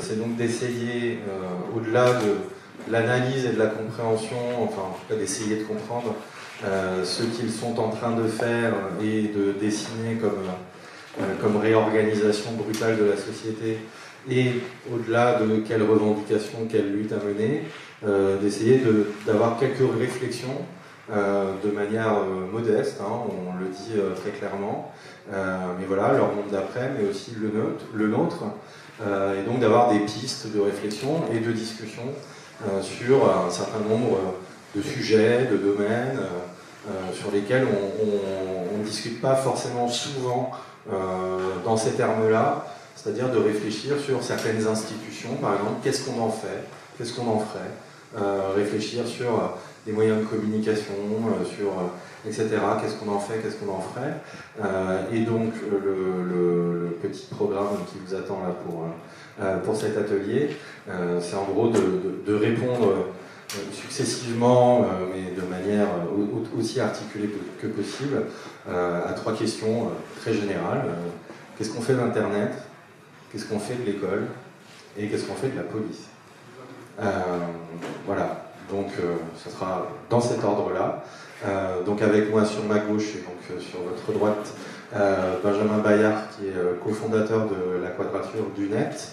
c'est donc d'essayer, au-delà de l'analyse et de la compréhension, enfin en tout cas d'essayer de comprendre ce qu'ils sont en train de faire et de dessiner comme, réorganisation brutale de la société, et au-delà de quelles revendications, quelles luttes à mener, d'essayer d'avoir quelques réflexions euh, de manière euh, modeste, hein, on le dit euh, très clairement. mais voilà, leur monde d'après, mais aussi le le nôtre et donc d'avoir des pistes de réflexion et de discussion sur un certain nombre de sujets, de domaines sur lesquels on ne discute pas forcément souvent dans ces termes-là, c'est-à-dire de réfléchir sur certaines institutions, par exemple, qu'est-ce qu'on en fait, qu'est-ce qu'on en ferait, réfléchir sur des moyens de communication, euh, sur, euh, etc. Qu'est-ce qu'on en fait, qu'est-ce qu'on en ferait? Euh, et donc le, petit programme qui vous attend là pour, pour cet atelier, c'est en gros de, répondre successivement, mais de manière aussi articulée que possible, à trois questions très générales. Qu'est-ce qu'on fait d'Internet Qu'est-ce qu'on fait de l'école? Et qu'est-ce qu'on fait de la police? Voilà. Donc, euh, ce sera dans cet ordre-là. Euh, donc, avec moi sur ma gauche et donc euh, sur votre droite, Benjamin Bayard, qui est cofondateur de la Quadrature du Net,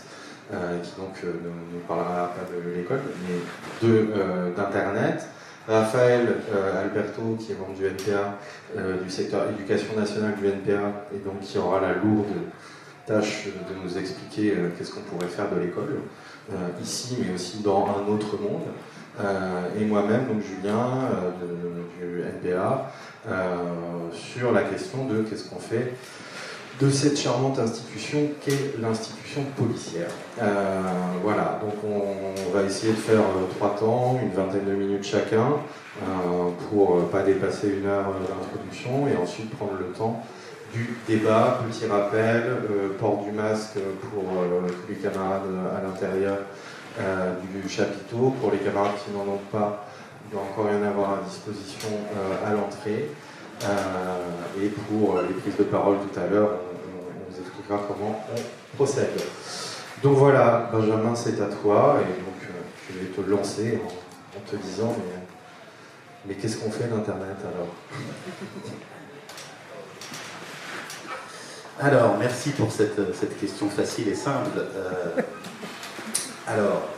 qui donc ne nous parlera pas de l'école, mais d'Internet. Raphaël Alberto, qui est membre du NPA, du secteur éducation nationale du NPA, et donc qui aura la lourde tâche de nous expliquer qu'est-ce qu'on pourrait faire de l'école, ici, mais aussi dans un autre monde. Euh, et moi-même, donc Julien euh, du NPA, euh, sur la question de qu'est-ce qu'on fait de cette charmante institution qu'est l'institution policière. voilà, donc on, va essayer de faire trois temps, une vingtaine de minutes chacun, pour pas dépasser une heure d'introduction, et ensuite prendre le temps du débat, petit rappel, port du masque pour tous les camarades à l'intérieur euh, du chapiteau. Pour les camarades qui n'en ont pas, il doit encore y en avoir à disposition euh, à l'entrée. Euh, et pour les prises de parole tout à l'heure, on, vous expliquera comment on procède. Donc voilà, Benjamin, c'est à toi. Et donc, je vais te lancer en, te disant, mais, mais qu'est-ce qu'on fait d'Internet alors? Alors, merci pour cette, cette, question facile et simple. Alors,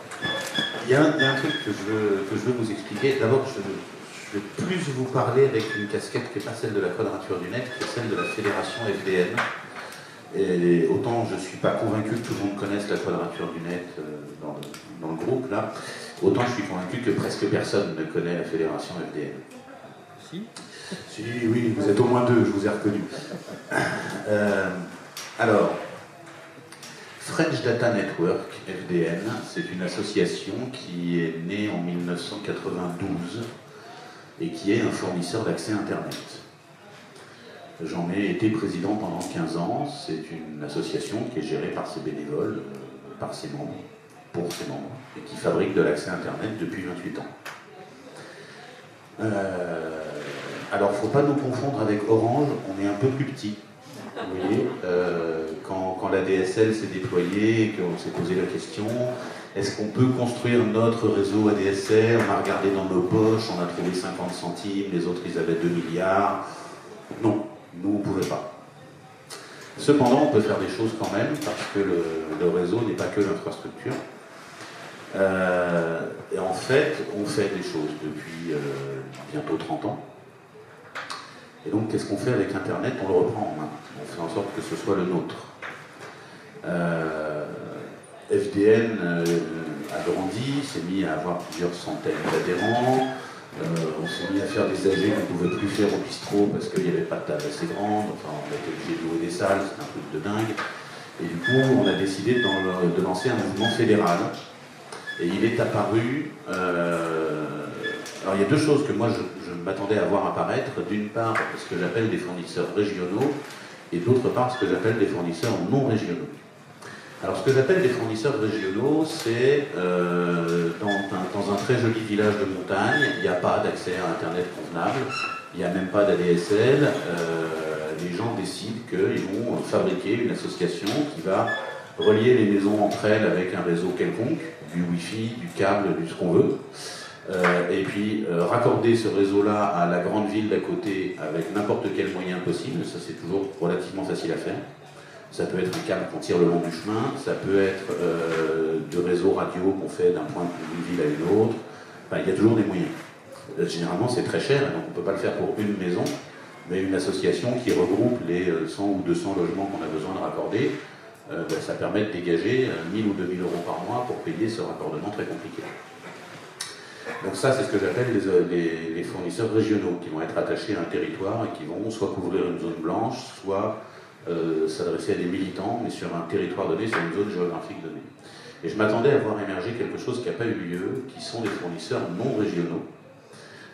il y, a un truc que je veux, vous expliquer. D'abord, je, vais plus vous parler avec une casquette qui n'est pas celle de la quadrature du net, qui est celle de la fédération FDN. Et autant je ne suis pas convaincu que tout le monde connaisse la quadrature du net euh, dans, le, groupe, là, autant je suis convaincu que presque personne ne connaît la fédération FDN. Si Si, oui, vous êtes au moins deux, je vous ai reconnu. Euh, alors, French Data Network, FDN, c'est une association qui est née en 1992 et qui est un fournisseur d'accès Internet. J'en ai été président pendant 15 ans. C'est une association qui est gérée par ses bénévoles, par ses membres, pour ses membres, et qui fabrique de l'accès Internet depuis 28 ans. Euh, alors, il ne faut pas nous confondre avec Orange, on est un peu plus petit. Vous voyez, euh, quand, la DSL s'est déployée et qu'on s'est posé la question, est-ce qu'on peut construire notre réseau ADSL On a regardé dans nos poches, on a trouvé 50 centimes, les autres ils avaient 2 milliards. Non, nous on ne pouvait pas. Cependant, on peut faire des choses quand même, parce que le, réseau n'est pas que l'infrastructure. Euh, et en fait, on fait des choses depuis euh, bientôt 30 ans. Et donc, qu'est-ce qu'on fait avec Internet On le reprend en main. On fait en sorte que ce soit le nôtre. Euh, FDN euh, a grandi, s'est mis à avoir plusieurs centaines d'adhérents. Euh, on s'est mis à faire des AG qu'on ne pouvait plus faire au bistrot parce qu'il n'y avait pas de table assez grande. Enfin, on a été obligé de louer des salles, c'est un truc de dingue. Et du coup, on a décidé de, lancer un mouvement fédéral. Et il est apparu. alors, il y a deux choses que moi je m'attendais à voir apparaître. D'une part, ce que j'appelle des fournisseurs régionaux et d'autre part ce que j'appelle des fournisseurs non régionaux. Alors ce que j'appelle des fournisseurs régionaux, c'est euh, dans, un, très joli village de montagne, il n'y a pas d'accès à Internet convenable, il n'y a même pas d'ADSL, euh, les gens décident qu'ils vont fabriquer une association qui va relier les maisons entre elles avec un réseau quelconque, du Wi-Fi, du câble, du ce qu'on veut. Euh, et puis euh, raccorder ce réseau-là à la grande ville d'à côté avec n'importe quel moyen possible, ça c'est toujours relativement facile à faire. Ça peut être un câble qu'on tire le long du chemin, ça peut être euh, de réseaux radio qu'on fait d'un point d'une ville à une autre. Il y a toujours des moyens. Généralement c'est très cher, donc on ne peut pas le faire pour une maison, mais une association qui regroupe les 100 ou 200 logements qu'on a besoin de raccorder, ben, ça permet de dégager 1000 ou 2000 euros par mois pour payer ce raccordement très compliqué. Donc ça, c'est ce que j'appelle les, fournisseurs régionaux, qui vont être attachés à un territoire et qui vont soit couvrir une zone blanche, soit euh, s'adresser à des militants, mais sur un territoire donné, sur une zone géographique donnée. Et je m'attendais à voir émerger quelque chose qui n'a pas eu lieu, qui sont des fournisseurs non régionaux,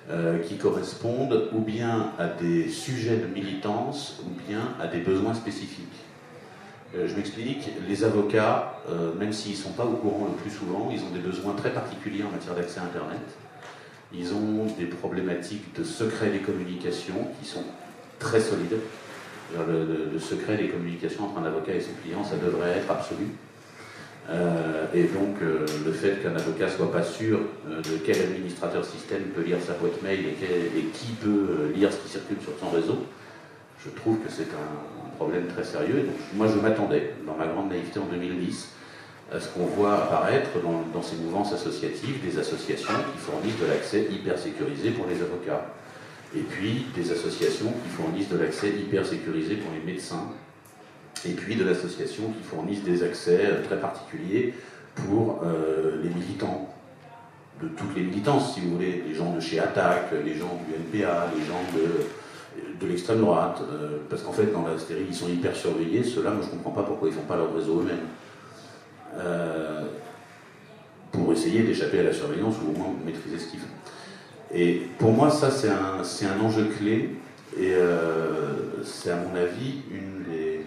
euh, qui correspondent ou bien à des sujets de militance, ou bien à des besoins spécifiques. Euh, je m'explique, les avocats, euh, même s'ils ne sont pas au courant le plus souvent, ils ont des besoins très particuliers en matière d'accès à Internet. Ils ont des problématiques de secret des communications qui sont très solides. Le, secret des communications entre un avocat et son client, ça devrait être absolu. Euh, et donc, le fait qu'un avocat ne soit pas sûr de quel administrateur système peut lire sa boîte mail et qui peut lire ce qui circule sur son réseau, je trouve que c'est un, problème très sérieux. donc, moi, je m'attendais, dans ma grande naïveté en 2010, à ce qu'on voit apparaître dans, ces mouvances associatives des associations qui fournissent de l'accès hyper sécurisé pour les avocats. Et puis des associations qui fournissent de l'accès hyper sécurisé pour les médecins. Et puis de l'association qui fournissent des accès euh, très particuliers pour euh, les militants, de toutes les militances, si vous voulez, les gens de chez Attac, les gens du NPA, les gens de de l'extrême droite, euh, parce qu'en fait, dans la stérie, ils sont hyper surveillés. Ceux-là, moi, je ne comprends pas pourquoi ils font pas leur réseau eux-mêmes. Euh, pour essayer d'échapper à la surveillance ou au moins maîtriser ce qu'ils font. Et pour moi, ça, c'est un, c'est un enjeu clé, et euh, c'est, à mon avis, une des,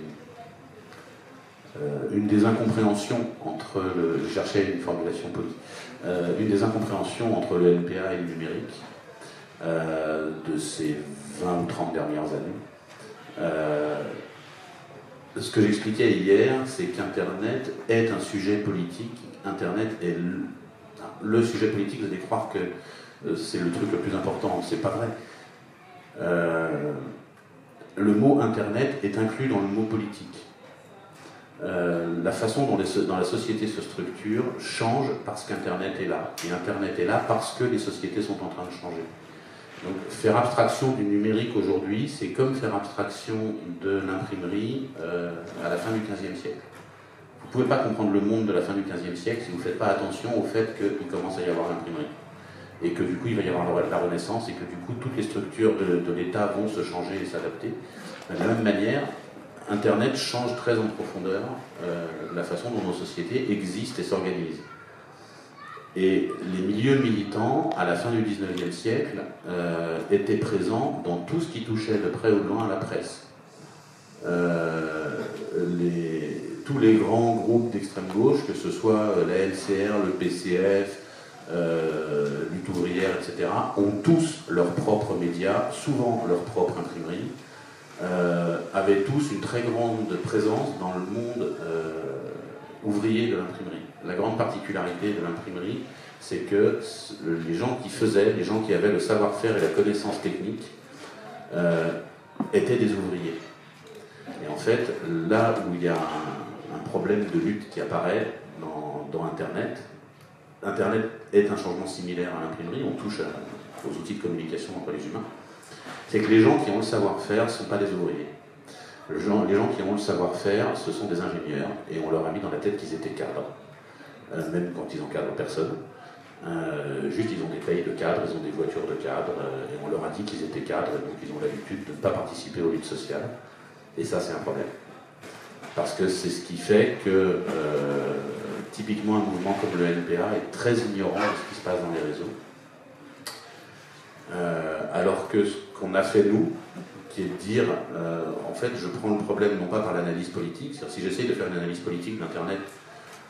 une des incompréhensions entre le. Je cherchais une formulation polie. une des incompréhensions entre le NPA et le numérique de ces 20 ou 30 dernières années. Euh, ce que j'expliquais hier, c'est qu'Internet est un sujet politique. Internet est le, sujet politique. Vous allez croire que euh, c'est le truc le plus important. C'est pas vrai. Euh, le mot Internet est inclus dans le mot politique. la façon dont, la société se structure change parce qu'Internet est là. Et Internet est là parce que les sociétés sont en train de changer. Donc faire abstraction du numérique aujourd'hui, c'est comme faire abstraction de l'imprimerie euh, à la fin du XVe siècle. Vous ne pouvez pas comprendre le monde de la fin du XVe siècle si vous ne faites pas attention au fait qu'il commence à y avoir l'imprimerie. Et que du coup, il va y avoir la Renaissance et que du coup, toutes les structures de, l'État vont se changer et s'adapter. De la même manière, Internet change très en profondeur euh, la façon dont nos sociétés existent et s'organisent. Et les milieux militants, à la fin du 19e siècle, euh, étaient présents dans tout ce qui touchait de près ou de loin à la presse. Euh, tous les grands groupes d'extrême gauche, que ce soit la LCR, le PCF, euh, lutte ouvrière, etc., ont tous leurs propres médias, souvent leur propre imprimerie, euh, avaient tous une très grande présence dans le monde ouvrier de l'imprimerie. La grande particularité de l'imprimerie, c'est que les gens qui faisaient, les gens qui avaient le savoir-faire et la connaissance technique, euh, étaient des ouvriers. Et en fait, là où il y a un, problème de lutte qui apparaît dans, Internet, Internet est un changement similaire à l'imprimerie, on touche aux outils de communication entre les humains, c'est que les gens qui ont le savoir-faire ne sont pas des ouvriers. Les gens, qui ont le savoir-faire, ce sont des ingénieurs, et on leur a mis dans la tête qu'ils étaient cadres. Euh, même quand ils encadrent personne. Euh, juste, ils ont des payes de cadres, ils ont des voitures de cadres, euh, et on leur a dit qu'ils étaient cadres, donc ils ont l'habitude de ne pas participer aux luttes sociales. Et ça, c'est un problème. Parce que c'est ce qui fait que, typiquement, un mouvement comme le NPA est très ignorant de ce qui se passe dans les réseaux. alors que ce qu'on a fait, nous, qui est de dire, en fait, je prends le problème non pas par l'analyse politique, c'est-à-dire si j'essaye de faire une analyse politique d'Internet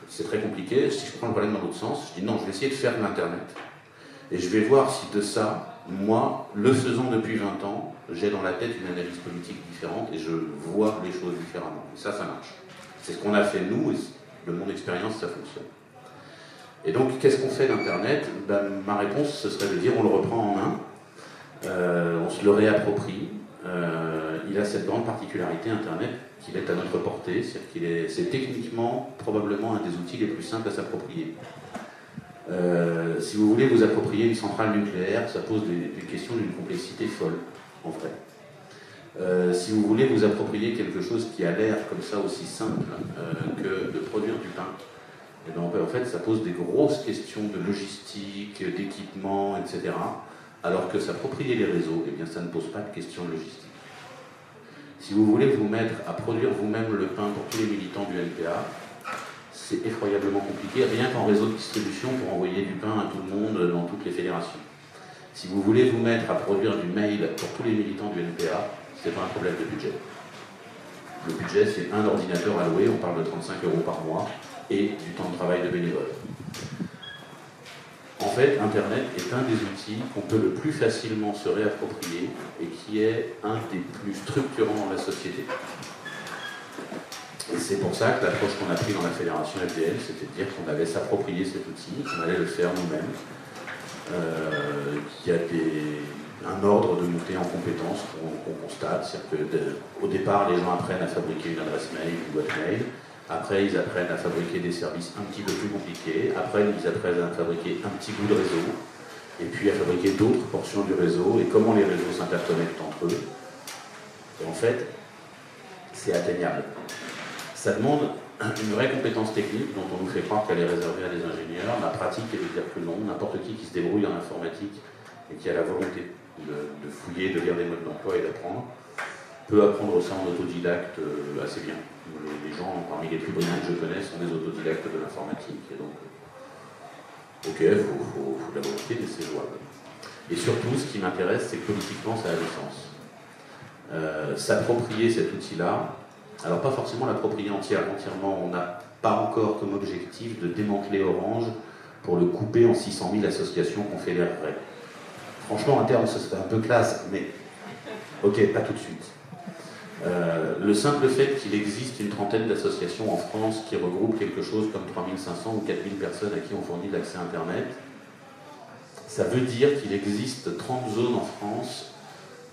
c'est très compliqué. Si je prends le problème dans l'autre sens, je dis non, je vais essayer de faire l'Internet. Et je vais voir si de ça, moi, le faisant depuis 20 ans, j'ai dans la tête une analyse politique différente et je vois les choses différemment. Et ça, ça marche. C'est ce qu'on a fait nous, De mon expérience, ça fonctionne. Et donc, qu'est-ce qu'on fait d'Internet? Ben, Ma réponse, ce serait de dire on le reprend en main, euh, on se le réapproprie. Euh, il a cette grande particularité, Internet, qu'il est à notre portée, c'est qu'il est, c'est techniquement probablement un des outils les plus simples à s'approprier. Euh, si vous voulez vous approprier une centrale nucléaire, ça pose des, questions d'une complexité folle, en vrai. Euh, si vous voulez vous approprier quelque chose qui a l'air comme ça aussi simple que de produire du pain, et eh ben, en fait ça pose des grosses questions de logistique, d'équipement, etc. Alors que s'approprier les réseaux, eh bien ça ne pose pas de questions de logistique. Si vous voulez vous mettre à produire vous-même le pain pour tous les militants du NPA, c'est effroyablement compliqué, rien qu'en réseau de distribution pour envoyer du pain à tout le monde dans toutes les fédérations. Si vous voulez vous mettre à produire du mail pour tous les militants du NPA, ce n'est pas un problème de budget. Le budget, c'est un ordinateur alloué, on parle de 35 euros par mois, et du temps de travail de bénévole. Fait, Internet est un des outils qu'on peut le plus facilement se réapproprier et qui est un des plus structurants dans la société. Et c'est pour ça que l'approche qu'on a prise dans la fédération FDL, c'était de dire qu'on allait s'approprier cet outil, qu'on allait le faire nous-mêmes, euh, qu'il y a un ordre de montée en compétences qu'on constate. C'est-à-dire qu'au départ, les gens apprennent à fabriquer une adresse mail, une boîte mail. Après, ils apprennent à fabriquer des services un petit peu plus compliqués. Après, ils apprennent à fabriquer un petit bout de réseau. Et puis à fabriquer d'autres portions du réseau et comment les réseaux s'interconnectent entre eux. Et en fait, c'est atteignable ça demande une vraie compétence technique dont on nous fait croire qu'elle est réservée à des ingénieurs. La pratique est de dire que non, n'importe qui qui se débrouille en informatique et qui a la volonté de, fouiller, de lire des modes d'emploi et d'apprendre, peut apprendre ça en autodidacte euh, assez bien. Les, gens parmi les plus brillants que je connais sont des autodidactes de l'informatique. Et donc, euh, ok, il faut, de la volonté, mais c'est jouable. Et surtout, ce qui m'intéresse, c'est que politiquement, ça a du sens. Euh, s'approprier cet outil-là, alors pas forcément l'approprier entièrement, entièrement. On n'a pas encore comme objectif de démanteler Orange pour le couper en 600 000 associations qu'on confédéreraient. Franchement, en terme, ce serait un peu classe, mais ok, pas tout de suite. Euh, le simple fait qu'il existe une trentaine d'associations en France qui regroupent quelque chose comme 3500 ou 4000 personnes à qui on fournit l'accès Internet, ça veut dire qu'il existe 30 zones en France.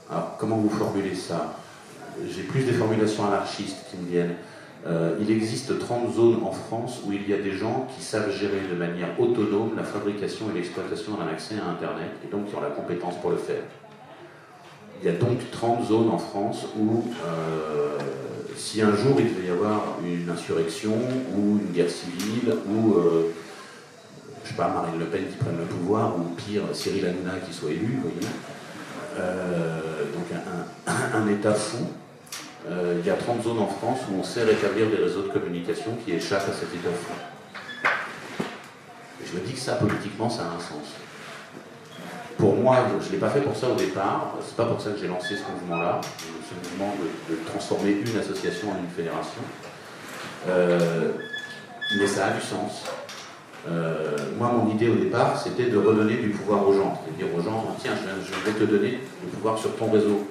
Alors, comment vous formulez ça? J'ai plus des formulations anarchistes qui me viennent. Euh, il existe 30 zones en France où il y a des gens qui savent gérer de manière autonome la fabrication et l'exploitation d'un accès à Internet et donc qui ont la compétence pour le faire. Il y a donc 30 zones en France où, euh, si un jour il devait y avoir une insurrection ou une guerre civile ou, euh, je sais pas, Marine Le Pen qui prenne le pouvoir ou pire, Cyril Hanouna qui soit élu, vous voyez, donc un, État fou, euh, il y a 30 zones en France où on sait rétablir des réseaux de communication qui échappent à cet état Et je me dis que ça, politiquement, ça a un sens. Pour moi, je ne l'ai pas fait pour ça au départ, c'est pas pour ça que j'ai lancé ce mouvement-là, ce mouvement de, transformer une association en une fédération. Euh, mais ça a du sens. Euh, moi, mon idée au départ, c'était de redonner du pouvoir aux gens. C'est-à-dire aux gens, tiens, je, vais te donner du pouvoir sur ton réseau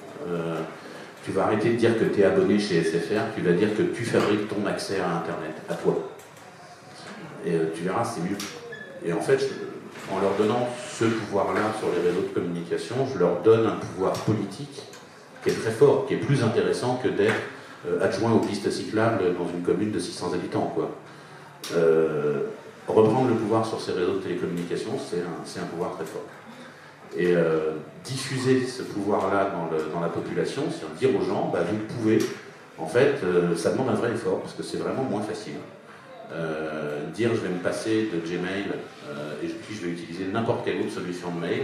tu vas arrêter de dire que tu es abonné chez SFR, tu vas dire que tu fabriques ton accès à Internet, à toi. Et euh, tu verras, c'est mieux. Et en fait, en leur donnant ce pouvoir-là sur les réseaux de communication, je leur donne un pouvoir politique qui est très fort, qui est plus intéressant que d'être euh, adjoint aux pistes cyclables dans une commune de 600 habitants. Euh, reprendre le pouvoir sur ces réseaux de télécommunication, c'est un pouvoir très fort et euh, diffuser ce pouvoir-là dans, la population, c'est dire aux gens, bah, vous pouvez, en fait, ça demande un vrai effort, parce que c'est vraiment moins facile. Euh, dire je vais me passer de Gmail et puis je vais utiliser n'importe quelle autre solution de mail,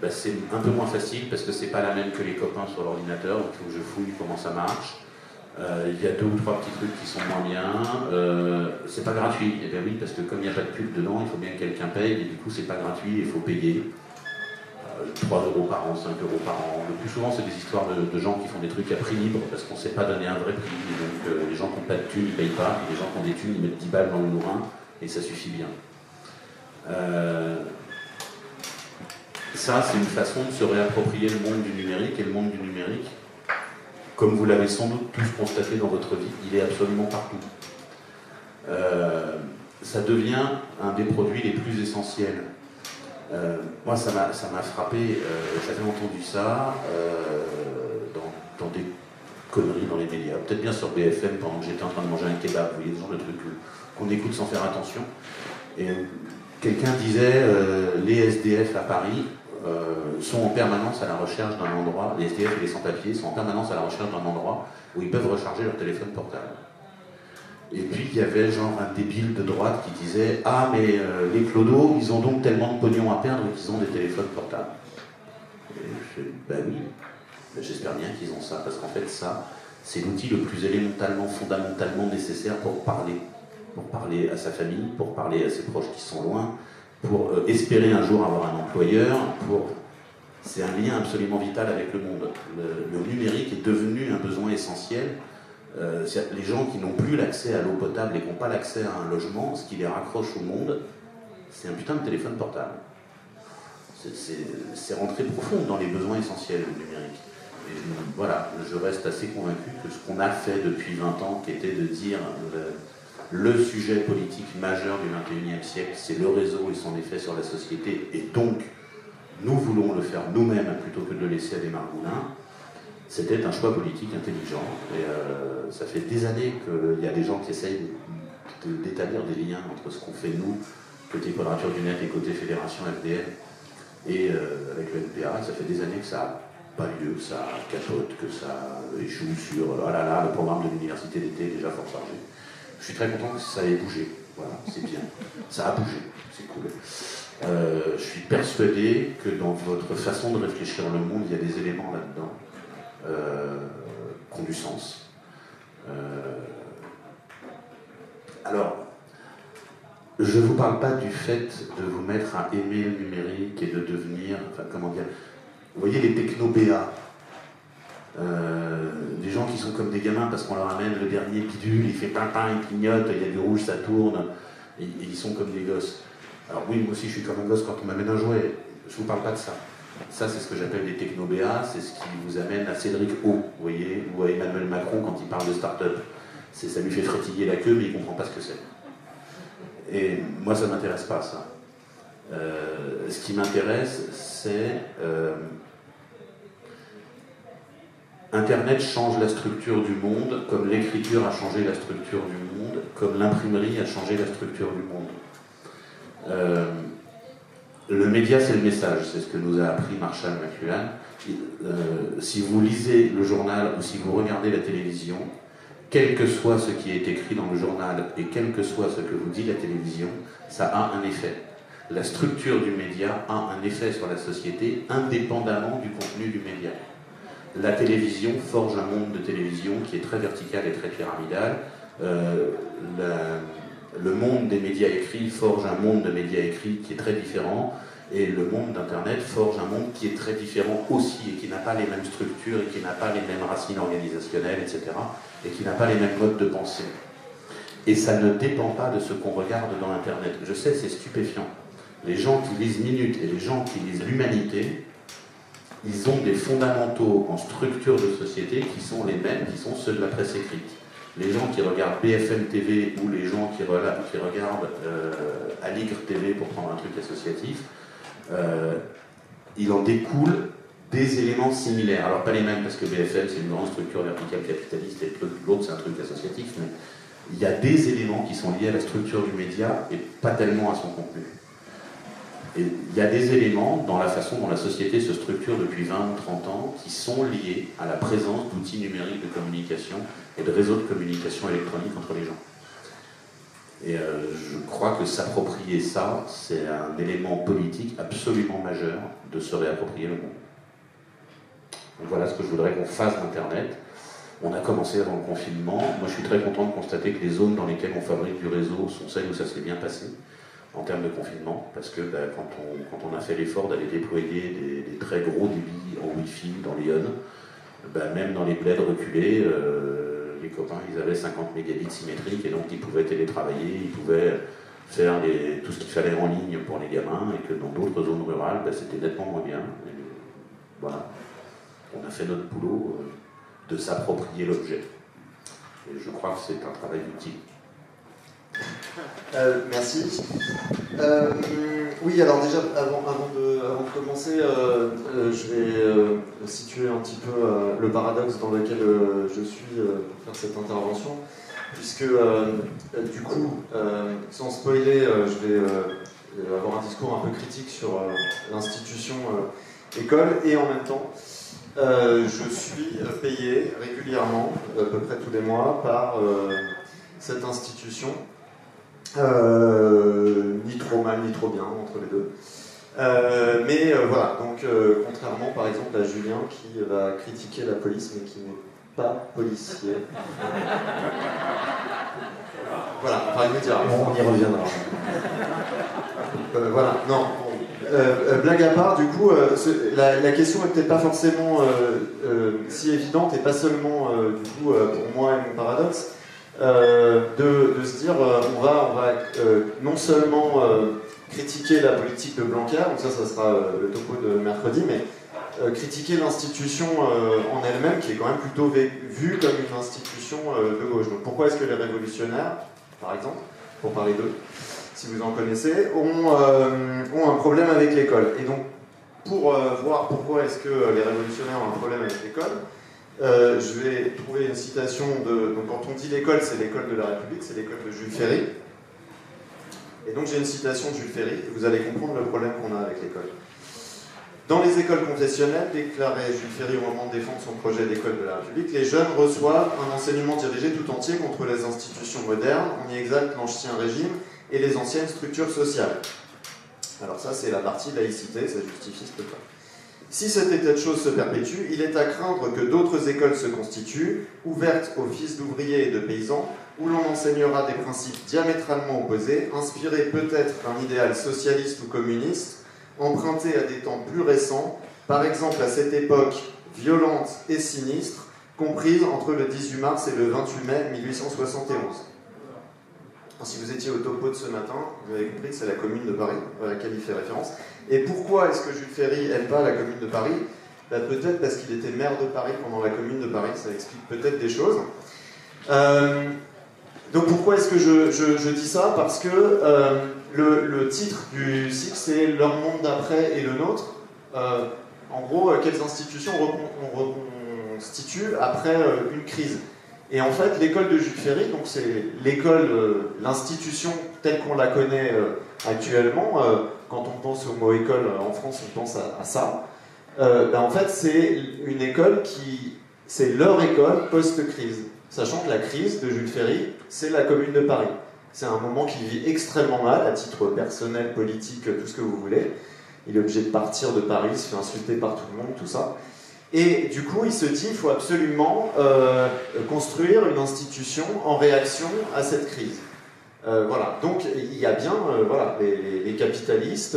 bah, c'est un peu moins facile parce que c'est pas la même que les copains sur l'ordinateur, donc il faut que je fouille comment ça marche. Il y a deux ou trois petits trucs qui sont moins bien. c'est pas gratuit. Et eh bien oui, parce que comme il n'y a pas de pub dedans, il faut bien que quelqu'un paye, et du coup c'est pas gratuit, il faut payer. 3 euros par an, 5 euros par an. Le plus souvent, c'est des histoires de, gens qui font des trucs à prix libre parce qu'on ne sait pas donner un vrai prix. donc, euh, les gens qui n'ont pas de thunes, ils ne payent pas. Et les gens qui ont des thunes, ils mettent 10 balles dans le nourrin et ça suffit bien. Euh, ça, c'est une façon de se réapproprier le monde du numérique. Et le monde du numérique, comme vous l'avez sans doute tous constaté dans votre vie, il est absolument partout. ça devient un des produits les plus essentiels. Moi, ça m'a frappé, j'avais entendu ça dans, dans, des conneries dans les médias, peut-être bien sur BFM pendant que j'étais en train de manger un kebab, vous voyez, ce genre de trucs qu'on écoute sans faire attention. Et quelqu'un disait, euh, les SDF à Paris euh, sont en permanence à la recherche d'un endroit, les SDF et les sans-papiers sont en permanence à la recherche d'un endroit où ils peuvent recharger leur téléphone portable. Et puis il y avait genre un débile de droite qui disait Ah, mais euh, les clodos, ils ont donc tellement de pognon à perdre qu'ils ont des téléphones portables. Et je Ben oui, ben, j'espère bien qu'ils ont ça, parce qu'en fait, ça, c'est l'outil le plus élémentalement, fondamentalement nécessaire pour parler. Pour parler à sa famille, pour parler à ses proches qui sont loin, pour euh, espérer un jour avoir un employeur, pour... C'est un lien absolument vital avec le monde. Le, numérique est devenu un besoin essentiel. Euh, les gens qui n'ont plus l'accès à l'eau potable et qui n'ont pas l'accès à un logement, ce qui les raccroche au monde, c'est un putain de téléphone portable. C'est rentré profond dans les besoins essentiels du numérique. Et voilà, je reste assez convaincu que ce qu'on a fait depuis 20 ans, qui était de dire le, sujet politique majeur du 21e siècle, c'est le réseau et son effet sur la société, et donc nous voulons le faire nous-mêmes plutôt que de le laisser à des margoulins, c'était un choix politique intelligent. Et euh, ça fait des années qu'il y a des gens qui essayent d'établir des liens entre ce qu'on fait nous, côté Quadrature du Net et côté Fédération FDN, et euh, avec le NPA. Ça fait des années que ça pas lieu, que ça capote, que ça échoue sur oh là là, le programme de l'université d'été déjà fort chargé. Je suis très content que ça ait bougé. Voilà, c'est bien. Ça a bougé, c'est cool. Euh, je suis persuadé que dans votre façon de réfléchir le monde, il y a des éléments là-dedans qui ont du sens. Euh, alors, je ne vous parle pas du fait de vous mettre à aimer le numérique et de devenir, comment dire, vous voyez les techno-BA, euh, des gens qui sont comme des gamins parce qu'on leur amène le dernier bidule, il fait pimpin, il clignote, il y a du rouge, ça tourne, ils sont comme des gosses. Alors oui, moi aussi je suis comme un gosse quand on m'amène un jouet, je vous parle pas de ça. Ça, c'est ce que j'appelle des techno-BA, c'est ce qui vous amène à Cédric O, vous voyez, ou à Emmanuel Macron quand il parle de start-up. Ça lui fait frétiller la queue, mais il ne comprend pas ce que c'est. Et moi, ça ne m'intéresse pas, ça. Euh, ce qui m'intéresse, c'est euh, Internet change la structure du monde, comme l'écriture a changé la structure du monde, comme l'imprimerie a changé la structure du monde. Euh, le média, c'est le message, c'est ce que nous a appris Marshall McLuhan. Euh, si vous lisez le journal ou si vous regardez la télévision, quel que soit ce qui est écrit dans le journal et quel que soit ce que vous dit la télévision, ça a un effet. La structure du média a un effet sur la société indépendamment du contenu du média la télévision forge un monde de télévision qui est très vertical et très pyramidal. Euh, le monde des médias écrits forge un monde de médias écrits qui est très différent. Et le monde d'Internet forge un monde qui est très différent aussi et qui n'a pas les mêmes structures et qui n'a pas les mêmes racines organisationnelles, etc. Et qui n'a pas les mêmes modes de pensée. Et ça ne dépend pas de ce qu'on regarde dans Internet. Je sais, c'est stupéfiant. Les gens qui lisent Minute et les gens qui lisent L'Humanité ils ont des fondamentaux en structure de société qui sont les mêmes, qui sont ceux de la presse écrite. Les gens qui regardent BFM TV ou les gens qui, regardent euh, Aligre TV pour prendre un truc associatif, euh, il en découle des éléments similaires. Alors pas les mêmes parce que BFM c'est une grande structure verticale capitaliste et l'autre c'est un truc associatif, mais il y a des éléments qui sont liés à la structure du média et pas tellement à son contenu. Et il y a des éléments dans la façon dont la société se structure depuis 20 ou 30 ans qui sont liés à la présence d'outils numériques de communication et de réseaux de communication électronique entre les gens. Et euh, je crois que s'approprier ça, c'est un élément politique absolument majeur de se réapproprier le monde. Donc voilà ce que je voudrais qu'on fasse d'Internet. On a commencé avant le confinement. Moi, je suis très content de constater que les zones dans lesquelles on fabrique du réseau sont celles où ça s'est bien passé en termes de confinement, parce que bah, quand, on, a fait l'effort d'aller déployer des, très gros débits en Wi-Fi dans Lyon, bah, même dans les bleds reculés, euh, les copains ils avaient 50 mégabits symétriques et donc ils pouvaient télétravailler, ils pouvaient faire tout ce qu'il fallait en ligne pour les gamins et que dans d'autres zones rurales bah, c'était nettement moins bien. voilà, on a fait notre boulot euh, de s'approprier l'objet. Et je crois que c'est un travail utile. Euh, merci. Euh, oui, alors déjà, avant, de, commencer, euh, je vais situer un petit peu le paradoxe dans lequel je suis pour faire cette intervention, puisque du coup, sans spoiler, je vais avoir un discours un peu critique sur l'institution école, et en même temps, je suis payé régulièrement, à peu près tous les mois, par cette institution ni trop mal, ni trop bien, entre les deux. Euh, mais euh, voilà, donc contrairement par exemple à Julien qui va critiquer la police mais qui n'est pas policier. voilà, enfin il dire. on y reviendra. voilà, non. blague à part, du coup, la, question n'est peut-être pas forcément si évidente et pas seulement du coup pour moi et mon paradoxe, euh, de, se dire euh, on va, on va euh, non seulement critiquer la politique de Blanquer, donc ça, ça sera le topo de mercredi, mais critiquer l'institution en elle-même, qui est quand même plutôt vue comme une institution de gauche. Donc pourquoi est-ce que les révolutionnaires, par exemple, pour parler d'eux, si vous en connaissez, ont, ont un problème avec l'école? Et donc, pour voir pourquoi est-ce que les révolutionnaires ont un problème avec l'école, euh, je vais trouver une citation de. Donc, quand on dit l'école, c'est l'école de la République, c'est l'école de Jules Ferry. Et donc, j'ai une citation de Jules Ferry, et vous allez comprendre le problème qu'on a avec l'école. Dans les écoles confessionnelles, déclarait Jules Ferry au moment de défendre son projet d'école de la République, les jeunes reçoivent un enseignement dirigé tout entier contre les institutions modernes, on y exalte l'ancien régime et les anciennes structures sociales. Alors ça, c'est la partie laïcité, ça justifie ce pas. Si cet état de choses se perpétue, il est à craindre que d'autres écoles se constituent, ouvertes aux fils d'ouvriers et de paysans, où l'on enseignera des principes diamétralement opposés, inspirés peut-être d'un idéal socialiste ou communiste, empruntés à des temps plus récents, par exemple à cette époque violente et sinistre, comprise entre le 18 mars et le 28 mai 1871. Si vous étiez au topo de ce matin, vous avez compris que c'est la commune de Paris à laquelle il fait référence. Et pourquoi est-ce que Jules Ferry n'aime pas la commune de Paris? Bah, Peut-être parce qu'il était maire de Paris pendant la commune de Paris, ça explique peut-être des choses. Euh, donc pourquoi est-ce que je, dis ça? Parce que euh, le, titre du cycle, c'est Leur monde d'après et le nôtre. Euh, en gros, quelles institutions on reconstitue après une crise? Et en fait, l'école de Jules Ferry, donc c'est l'école, l'institution telle qu'on la connaît actuellement, quand on pense au mot école en France, on pense à, ça. Euh, ben, en fait, c'est une école qui. C'est leur école post-crise. Sachant que la crise de Jules Ferry, c'est la commune de Paris. C'est un moment qu'il vit extrêmement mal, à titre personnel, politique, tout ce que vous voulez. Il est obligé de partir de Paris, il se fait insulter par tout le monde, tout ça. Et du coup, il se dit qu'il faut absolument euh, construire une institution en réaction à cette crise. Euh, voilà. Donc il y a bien euh, voilà, les, capitalistes,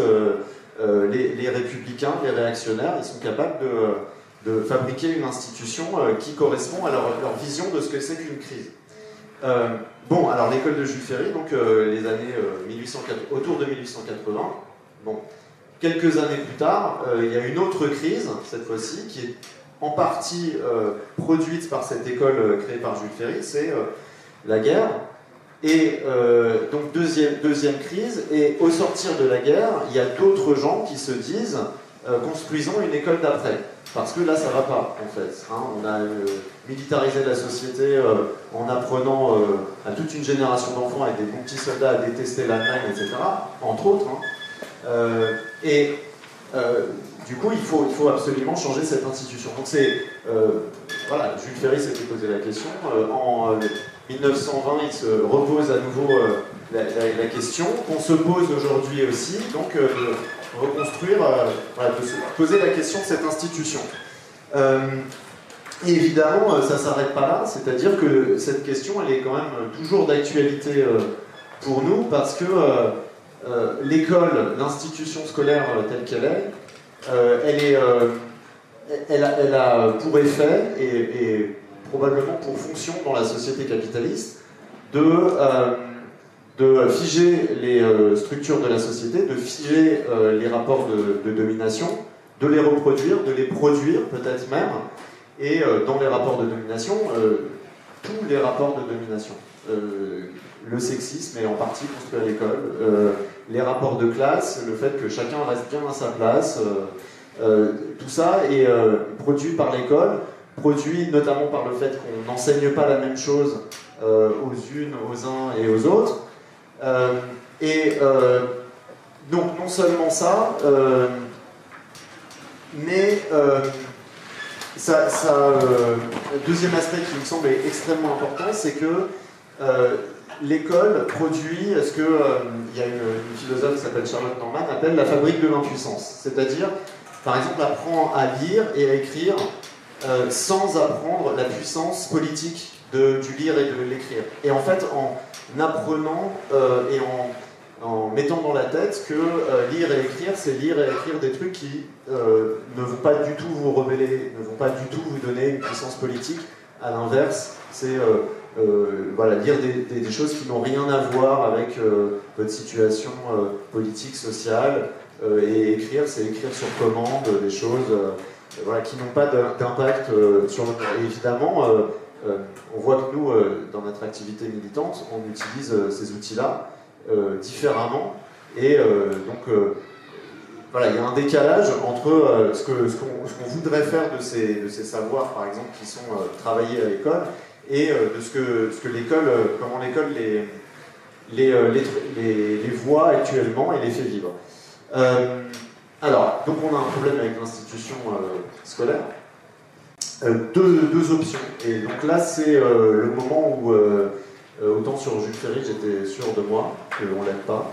les, républicains, les réactionnaires, ils sont capables de, fabriquer une institution qui correspond à leur, vision de ce que c'est qu'une crise. bon, alors l'école de Jules Ferry, donc les années 1880, autour de 1880, bon, quelques années plus tard, il y a une autre crise, cette fois-ci, qui est en partie produite par cette école créée par Jules Ferry, c'est la guerre. Et euh, donc deuxième, deuxième crise, et au sortir de la guerre, il y a d'autres gens qui se disent euh, construisons une école d'après. Parce que là, ça va pas, en fait. Hein. on a euh, militarisé la société en apprenant à toute une génération d'enfants avec des bons petits soldats à détester l'Allemagne, etc. Entre autres. Hein. Et du coup, il faut, absolument changer cette institution. Donc c'est... voilà, Jules Ferry s'était posé la question. en 1920, il se repose à nouveau euh, la, question qu'on se pose aujourd'hui aussi, donc euh, reconstruire, euh, se poser la question de cette institution. et évidemment, ça ne s'arrête pas là, c'est-à-dire que cette question, elle est quand même toujours d'actualité pour nous, parce que l'école, l'institution scolaire telle qu'elle est, elle, est elle, a, pour effet, et probablement pour fonction dans la société capitaliste de, euh, de figer les euh, structures de la société, de figer euh, les rapports de, domination, de les reproduire, de les produire peut-être même, et dans les rapports de domination, tous les rapports de domination. le sexisme est en partie construit à l'école, les rapports de classe, le fait que chacun reste bien à sa place, tout ça est produit par l'école, produit notamment par le fait qu'on n'enseigne pas la même chose aux unes, aux uns et aux autres. et donc non seulement ça, mais ça, ça euh, deuxième aspect qui me semble extrêmement important, c'est que euh, l'école produit ce que euh, il y a une, philosophe qui s'appelle Charlotte Norman appelle la fabrique de l'impuissance. C'est-à-dire, par exemple, apprend à lire et à écrire sans apprendre la puissance politique de, du lire et de l'écrire. Et en fait, en apprenant et en en mettant dans la tête que euh, lire et écrire, c'est lire et écrire des trucs qui euh, ne vont pas du tout vous rebeller, ne vont pas du tout vous donner une puissance politique. À l'inverse, c'est euh, voilà, lire des, choses qui n'ont rien à voir avec votre situation politique, sociale, et écrire, c'est écrire sur commande des choses voilà, qui n'ont pas d'impact sur le... Évidemment, on voit que nous, dans notre activité militante, on utilise ces outils-là. Euh, différemment. Et euh, donc, euh, voilà, il y a un décalage entre ce qu'on ce voudrait faire de ces, de ces savoirs, par exemple, qui sont travaillés à l'école, et de ce que, ce que l'école, comment l'école les, les, les, les, voit actuellement et les fait vivre. alors, donc on a un problème avec l'institution scolaire. deux, options. Et donc là, c'est le moment où euh, autant sur Jules Ferry, j'étais sûr de moi, qu'on l'aime pas.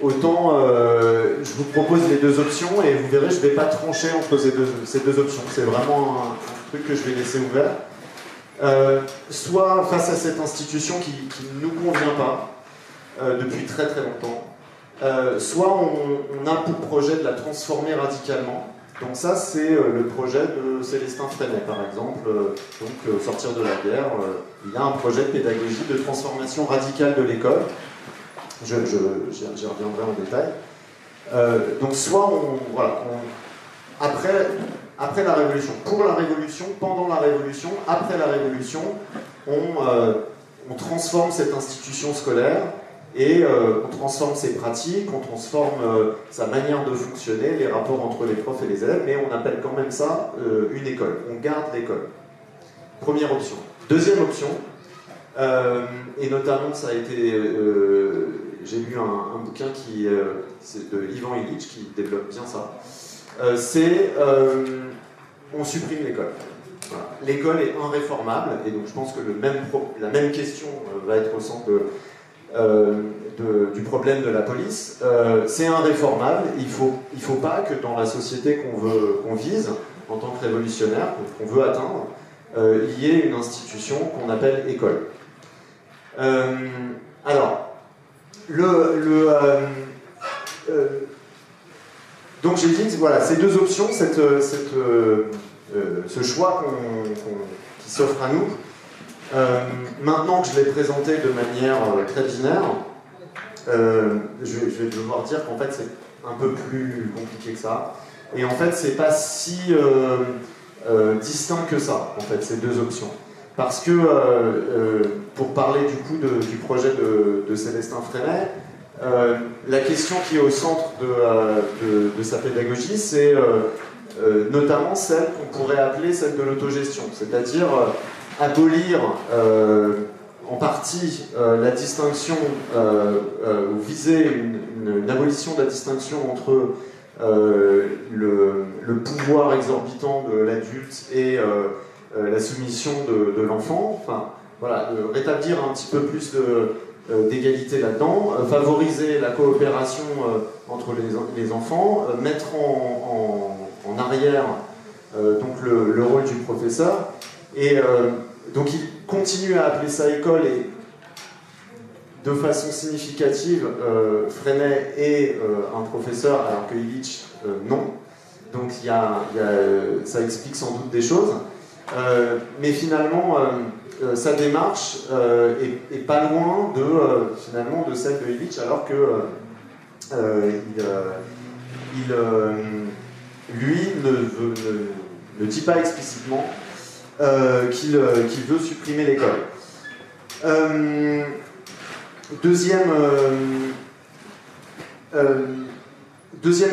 Autant euh, je vous propose les deux options et vous verrez, je ne vais pas trancher entre ces deux, ces deux options. C'est vraiment un, truc que je vais laisser ouvert. Euh, soit face à cette institution qui, ne nous convient pas depuis très très longtemps, soit on, a pour projet de la transformer radicalement. Donc ça, c'est le projet de Célestin Freinet, par exemple. donc sortir de la guerre il y a un projet de pédagogie de transformation radicale de l'école. J'y reviendrai en détail. Euh, donc soit on, voilà, après, après la Révolution, pour la Révolution, pendant la Révolution, après la Révolution, on, euh, transforme cette institution scolaire et euh, on transforme ses pratiques, on transforme sa manière de fonctionner, les rapports entre les profs et les élèves, mais on appelle quand même ça une école. On garde l'école. Première option. Deuxième option, euh, et notamment ça a été, euh, j'ai lu un, bouquin qui, euh, de Ivan Illich qui développe bien ça, c'est on supprime l'école. L'école est irréformable, et donc je pense que la même question va être au centre du problème de la police. c'est irréformable, il ne faut, pas que dans la société qu'on veut vise, en tant que révolutionnaire, qu'on veut atteindre, euh, il y ait une institution qu'on appelle école. Euh, alors, le, euh, donc j'ai dit, voilà, ces deux options, cette, cette, ce choix qui s'offre à nous, maintenant que je l'ai présenté de manière très binaire, je, vais devoir dire qu'en fait c'est un peu plus compliqué que ça. Et en fait, c'est pas si euh, distinct que ça, en fait, ces deux options. Parce que, euh, euh, pour parler du coup du projet de, Célestin Freinet, la question qui est au centre de, sa pédagogie, c'est notamment celle qu'on pourrait appeler celle de l'autogestion, c'est-à-dire abolir en partie la distinction, ou viser une, abolition de la distinction entre euh, le, pouvoir exorbitant de l'adulte et euh, euh, la soumission de, l'enfant. Enfin, voilà, de rétablir un petit peu plus d'égalité là-dedans, favoriser la coopération entre les, enfants, mettre en, arrière donc le, rôle du professeur. Et donc il continue à appeler ça école et de façon significative, euh, Freinet est euh, un professeur, alors que Illich, euh, non. Donc y a, ça explique sans doute des choses. mais finalement, sa démarche est, pas loin de, finalement, de celle de Illich, alors que lui ne, dit pas explicitement qu'il veut supprimer l'école. deuxième,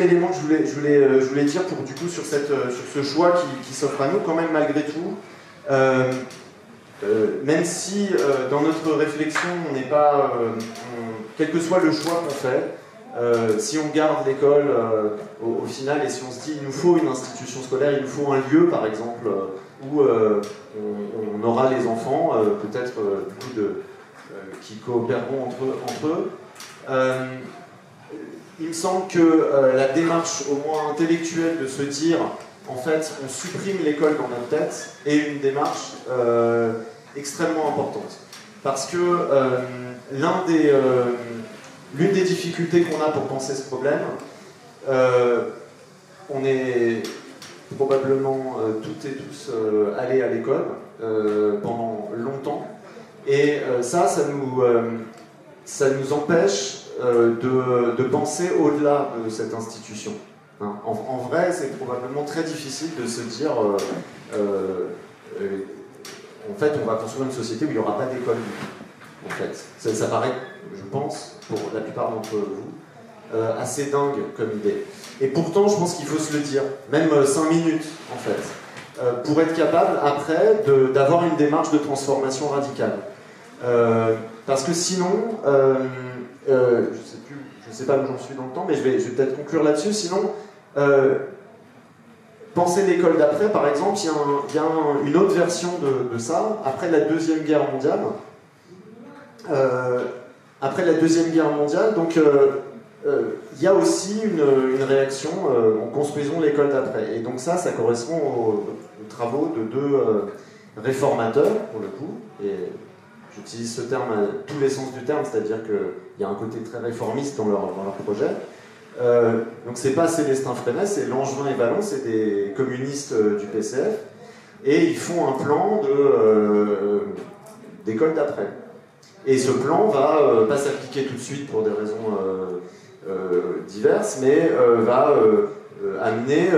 élément que je voulais, dire pour, du coup, sur, ce choix qui s'offre à nous, quand même, malgré tout, même si dans notre réflexion, on n'est pas, quel que soit le choix qu'on fait, euh, si on garde l'école euh, au, final et si on se dit il nous faut une institution scolaire, il nous faut un lieu par exemple euh, où on, aura les enfants, peut-être qui coopéreront entre eux. il me semble que la démarche au moins intellectuelle de se dire en fait on supprime l'école dans notre tête est une démarche extrêmement importante. Parce que l'un des L'une des difficultés qu'on a pour penser ce problème, euh, on est probablement euh, toutes et tous euh, allés à l'école pendant longtemps. Et ça, ça nous, empêche de, de, penser au-delà de cette institution. Hein. En, vrai, c'est probablement très difficile de se dire en fait, on va construire une société où il n'y aura pas d'école. En fait, ça, paraît, je pense, pour la plupart d'entre vous, euh, assez dingue comme idée. Et pourtant, je pense qu'il faut se le dire, même 5 euh, minutes en fait, euh, pour être capable après d'avoir une démarche de transformation radicale. parce que sinon, je ne sais, pas où j'en suis dans le temps, mais je vais, je peut-être conclure là-dessus. Sinon, penser l'école d'après, par exemple, il y a, une autre version de, ça, après la Deuxième Guerre mondiale après la Deuxième Guerre mondiale. Donc euh, euh, il y a aussi une, réaction euh, en construisons l'école d'après. Et donc ça, ça correspond aux, travaux de deux réformateurs, pour le coup. J'utilise ce terme à tous les sens du terme, c'est-à-dire qu'il y a un côté très réformiste dans leur, dans leur projet. donc c'est pas Célestin Freinet, c'est Langevin et Vallon, c'est des communistes du PCF. Et ils font un plan d'école d'après. Et ce plan va euh, pas s'appliquer tout de suite pour des raisons euh, euh, diverses, mais va amener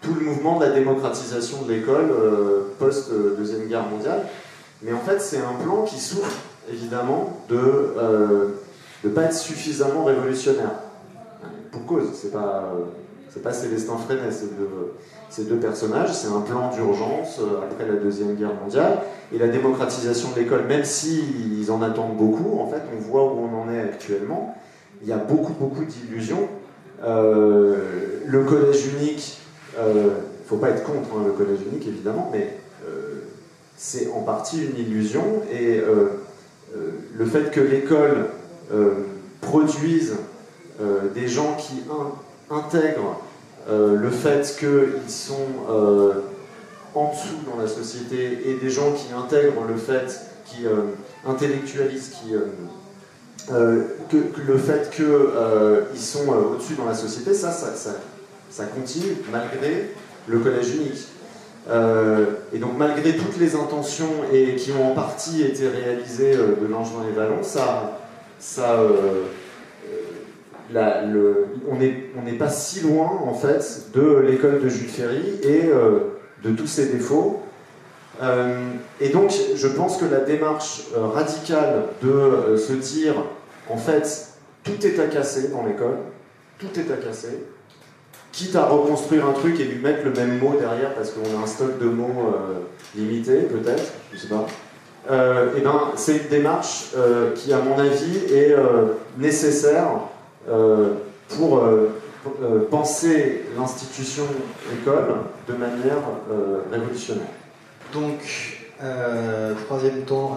tout le mouvement de la démocratisation de l'école post-Deuxième Guerre mondiale. Mais en fait, c'est un plan qui souffre évidemment de ne pas être suffisamment révolutionnaire. Pour cause, c'est pas, c'est pas Célestin Freinet, c'est de ces deux personnages. C'est un plan d'urgence euh, après la Deuxième Guerre mondiale. Et la démocratisation de l'école, même s'ils en attendent beaucoup, en fait, on voit où on en est actuellement. Il y a beaucoup, beaucoup d'illusions. Euh, le collège unique, il euh, ne faut pas être contre hein, le collège unique, évidemment, mais c'est en partie une illusion. Et le fait que l'école produise des gens qui intègrent euh, le fait qu'ils sont euh, en dessous dans la société et des gens qui intègrent le fait, qui euh, intellectualisent, qui, le fait qu'ils sont au-dessus dans la société, ça ça, ça, continue malgré le collège unique. Et donc malgré toutes les intentions et qui ont en partie été réalisées de Langevin et Vallon, ça, ça on n'est pas si loin en fait de l'école de Jules Ferry et euh, de tous ses défauts. Euh, et donc je pense que la démarche euh, radicale de se dire en fait tout est à casser dans l'école, tout est à casser, quitte à reconstruire un truc et lui mettre le même mot derrière parce qu'on a un stock de mots limité peut-être, je sais pas. et ben, c'est une démarche qui, à mon avis, est nécessaire euh, pour, euh, euh, penser l'institution école de manière révolutionnaire. Donc, troisième temps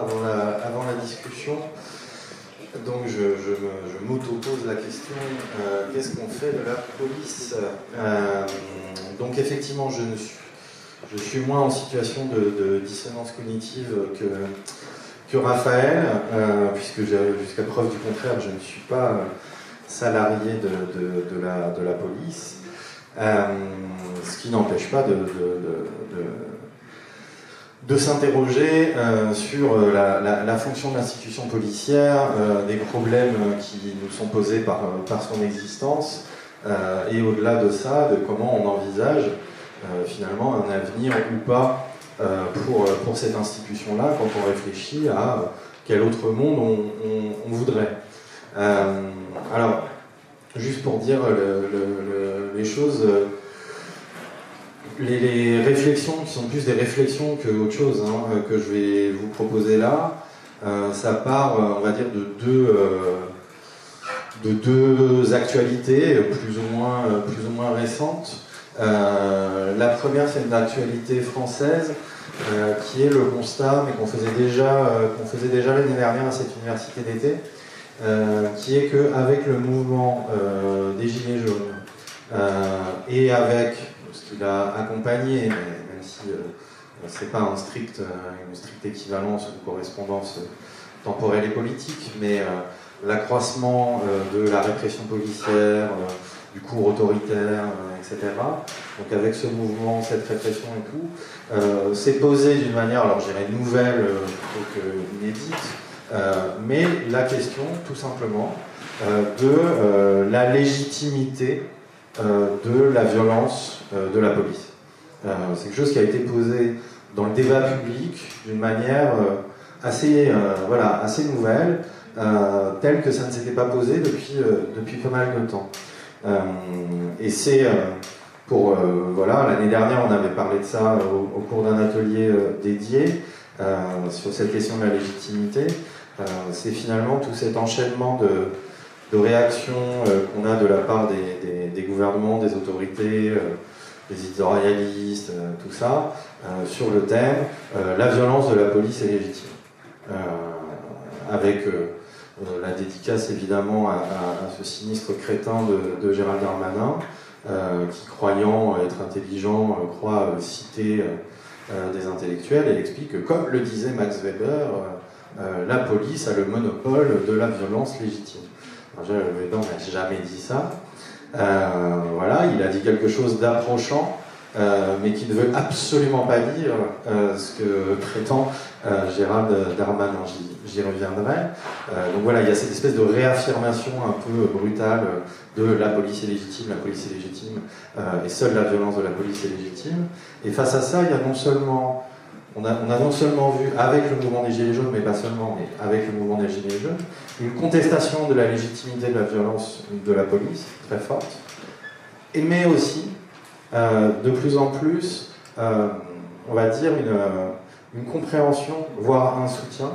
avant la discussion. Donc je, je m'auto-pose la question, qu'est-ce qu'on fait de la police Donc effectivement, je, suis, je suis moins en situation de, dissonance cognitive que, que Raphaël, puisque jusqu'à preuve du contraire, je ne suis pas salariés de, la, police, euh, ce qui n'empêche pas de, de s'interroger euh, sur euh, la, fonction de l'institution policière, des problèmes qui nous sont posés par, par son existence, et au-delà de ça, de comment on envisage finalement un avenir ou pas pour, pour cette institution-là quand on réfléchit à quel autre monde on, voudrait. alors, juste pour dire les choses, les, réflexions qui sont plus des réflexions que autre chose hein, que je vais vous proposer là, ça part, on va dire, de deux de deux actualités plus ou moins, plus ou moins récentes. Euh, la première, c'est une actualité française euh, qui est le constat, mais qu'on faisait déjà, euh, qu'on faisait déjà l'année dernière à cette université d'été, qui est qu'avec le mouvement des Gilets jaunes et avec ce qu'il a accompagné, même si ce n'est pas un strict, une stricte équivalence ou correspondance temporelle et politique, mais l'accroissement de la répression policière, du cours autoritaire, euh, etc. Donc avec ce mouvement, cette répression et tout, euh, c'est posé d'une manière, alors je dirais nouvelle euh, plutôt qu'inédite, mais la question tout simplement de la légitimité de la violence de la police. c'est quelque chose qui a été posé dans le débat public d'une manière assez, voilà, assez nouvelle, telle que ça ne s'était pas posé depuis, depuis pas mal de temps. Euh, et c'est euh, pour, euh, voilà, l'année dernière, on avait parlé de ça au, cours d'un atelier dédié sur cette question de la légitimité. c'est finalement tout cet enchaînement de, réactions qu'on a de la part des, gouvernements, des autorités, des éditorialistes, tout ça, sur le thème la violence de la police est légitime. avec euh, la dédicace évidemment à, ce sinistre crétin de, Gérald Darmanin, euh, qui croyant être intelligent euh, croit citer des intellectuels et explique que, comme le disait Max Weber, la police a le monopole de la violence légitime. Weber n'a jamais dit ça. voilà, il a dit quelque chose d'approchant, mais qui ne veut absolument pas dire ce que prétend Gérald Darmanin j'y reviendrai. Euh, donc voilà, il y a cette espèce de réaffirmation un peu brutale de la police est légitime, la police est légitime, euh, et seule la violence de la police est légitime. Et face à ça, il y a non seulement, on a, on a non seulement vu avec le mouvement des Gilets jaunes, mais pas seulement, mais avec le mouvement des Gilets jaunes, une contestation de la légitimité de la violence de la police très forte, mais aussi euh, de plus en plus, on va dire, une, une compréhension, voire un soutien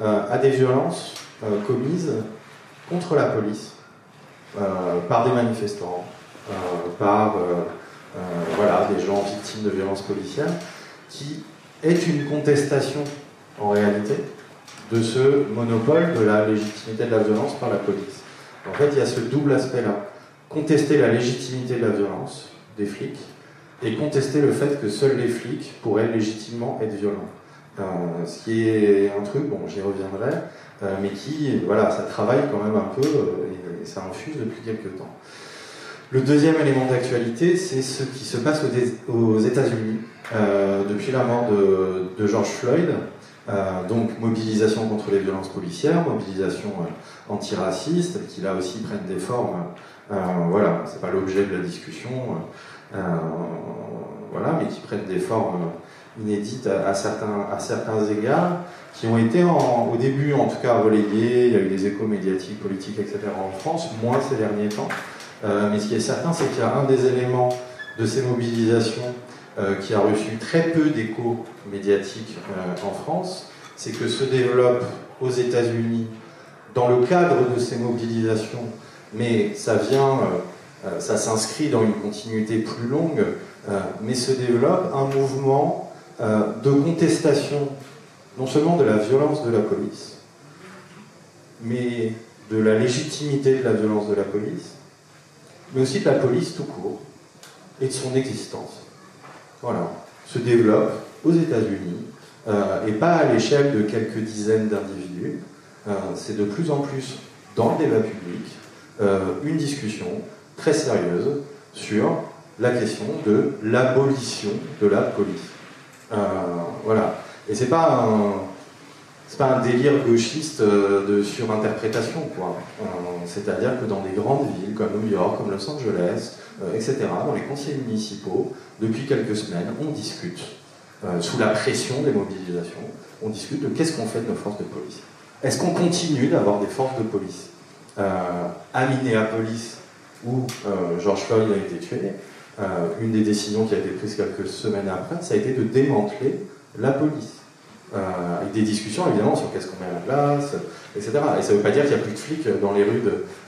euh, à des violences euh, commises contre la police euh, par des manifestants, par voilà, des gens victimes de violences policières, qui est une contestation en réalité de ce monopole de la légitimité de la violence par la police. En fait, il y a ce double aspect-là. Contester la légitimité de la violence des flics et contester le fait que seuls les flics pourraient légitimement être violents. Euh, ce qui est un truc, bon, j'y reviendrai, euh, mais qui, voilà, ça travaille quand même un peu euh, et, ça infuse depuis quelques temps. Le deuxième élément d'actualité, c'est ce qui se passe aux, États-Unis depuis la mort de, George Floyd. donc mobilisation contre les violences policières, mobilisation antiraciste, qui là aussi prennent des formes. voilà, c'est pas l'objet de la discussion, voilà, mais qui prennent des formes inédites à, certains, à certains égards, qui ont été au début en tout cas relayées, il y a eu des échos médiatiques, politiques, etc. en France, moins ces derniers temps. Euh, mais ce qui est certain, c'est qu'il y a un des éléments de ces mobilisations euh, qui a reçu très peu d'échos médiatiques euh, en France, c'est que se développe aux États-Unis dans le cadre de ces mobilisations, mais ça vient, ça s'inscrit dans une continuité plus longue, mais se développe un mouvement de contestation non seulement de la violence de la police, mais de la légitimité de la violence de la police, mais aussi de la police tout court et de son existence. Voilà, se développe aux États-Unis euh, et pas à l'échelle de quelques dizaines d'individus. Euh, c'est de plus en plus dans le débat public une discussion très sérieuse sur la question de l'abolition de la police. Euh, voilà. Et c'est pas un, c'est pas un délire gauchiste euh, de surinterprétation, quoi. Euh, c'est-à-dire que dans des grandes villes comme New York, comme Los Angeles, etc., dans les conseils municipaux, depuis quelques semaines, on discute, sous la pression des mobilisations, on discute de qu'est-ce qu'on fait de nos forces de police. est-ce qu'on continue d'avoir des forces de police? À Minneapolis, où George Floyd a été tué, une des décisions qui a été prise quelques semaines après, ça a été de démanteler la police. Avec des discussions évidemment sur qu'est-ce qu'on met à la place, etc. Et ça ne veut pas dire qu'il n'y a plus de flics dans les rues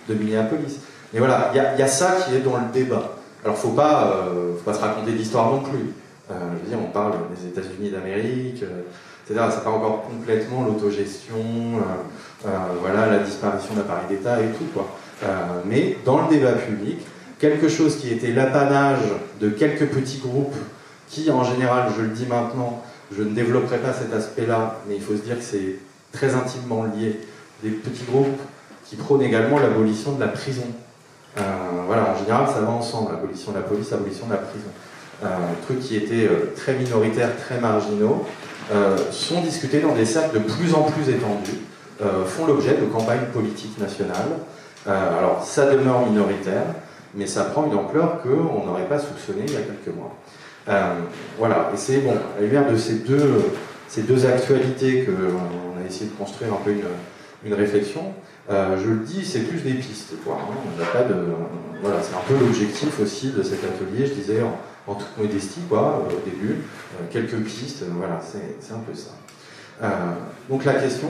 de, Minneapolis. Mais voilà, il y, a ça qui est dans le débat. Alors faut pas, faut pas se raconter d'histoire non plus. Euh, je veux dire, on parle des États-Unis d'Amérique, euh, etc. Ça pas encore complètement l'autogestion, euh, voilà, la disparition d'appareils d'État et tout, mais dans le débat public, quelque chose qui était l'apanage de quelques petits groupes qui, en général, je le dis maintenant, je ne développerai pas cet aspect-là, mais il faut se dire que c'est très intimement lié, des petits groupes qui prônent également l'abolition de la prison. voilà, en général, ça va ensemble, l'abolition de la police, l'abolition de la prison un truc qui était euh, très minoritaire, très marginaux, euh, sont discutés dans des cercles de plus en plus étendus, euh, font l'objet de campagnes politiques nationales. alors ça demeure minoritaire, mais ça prend une ampleur qu'on n'aurait pas soupçonnée il y a quelques mois. Voilà, et c'est bon, à lumière de ces deux, ces deux actualités qu'on a essayé de construire un peu une, réflexion, je le dis, c'est plus des pistes. Hein. pas de, voilà, c'est un peu l'objectif aussi de cet atelier, je disais, en toute modestie, quoi, euh, au début, euh, quelques pistes, euh, voilà, c'est un peu ça. donc la question,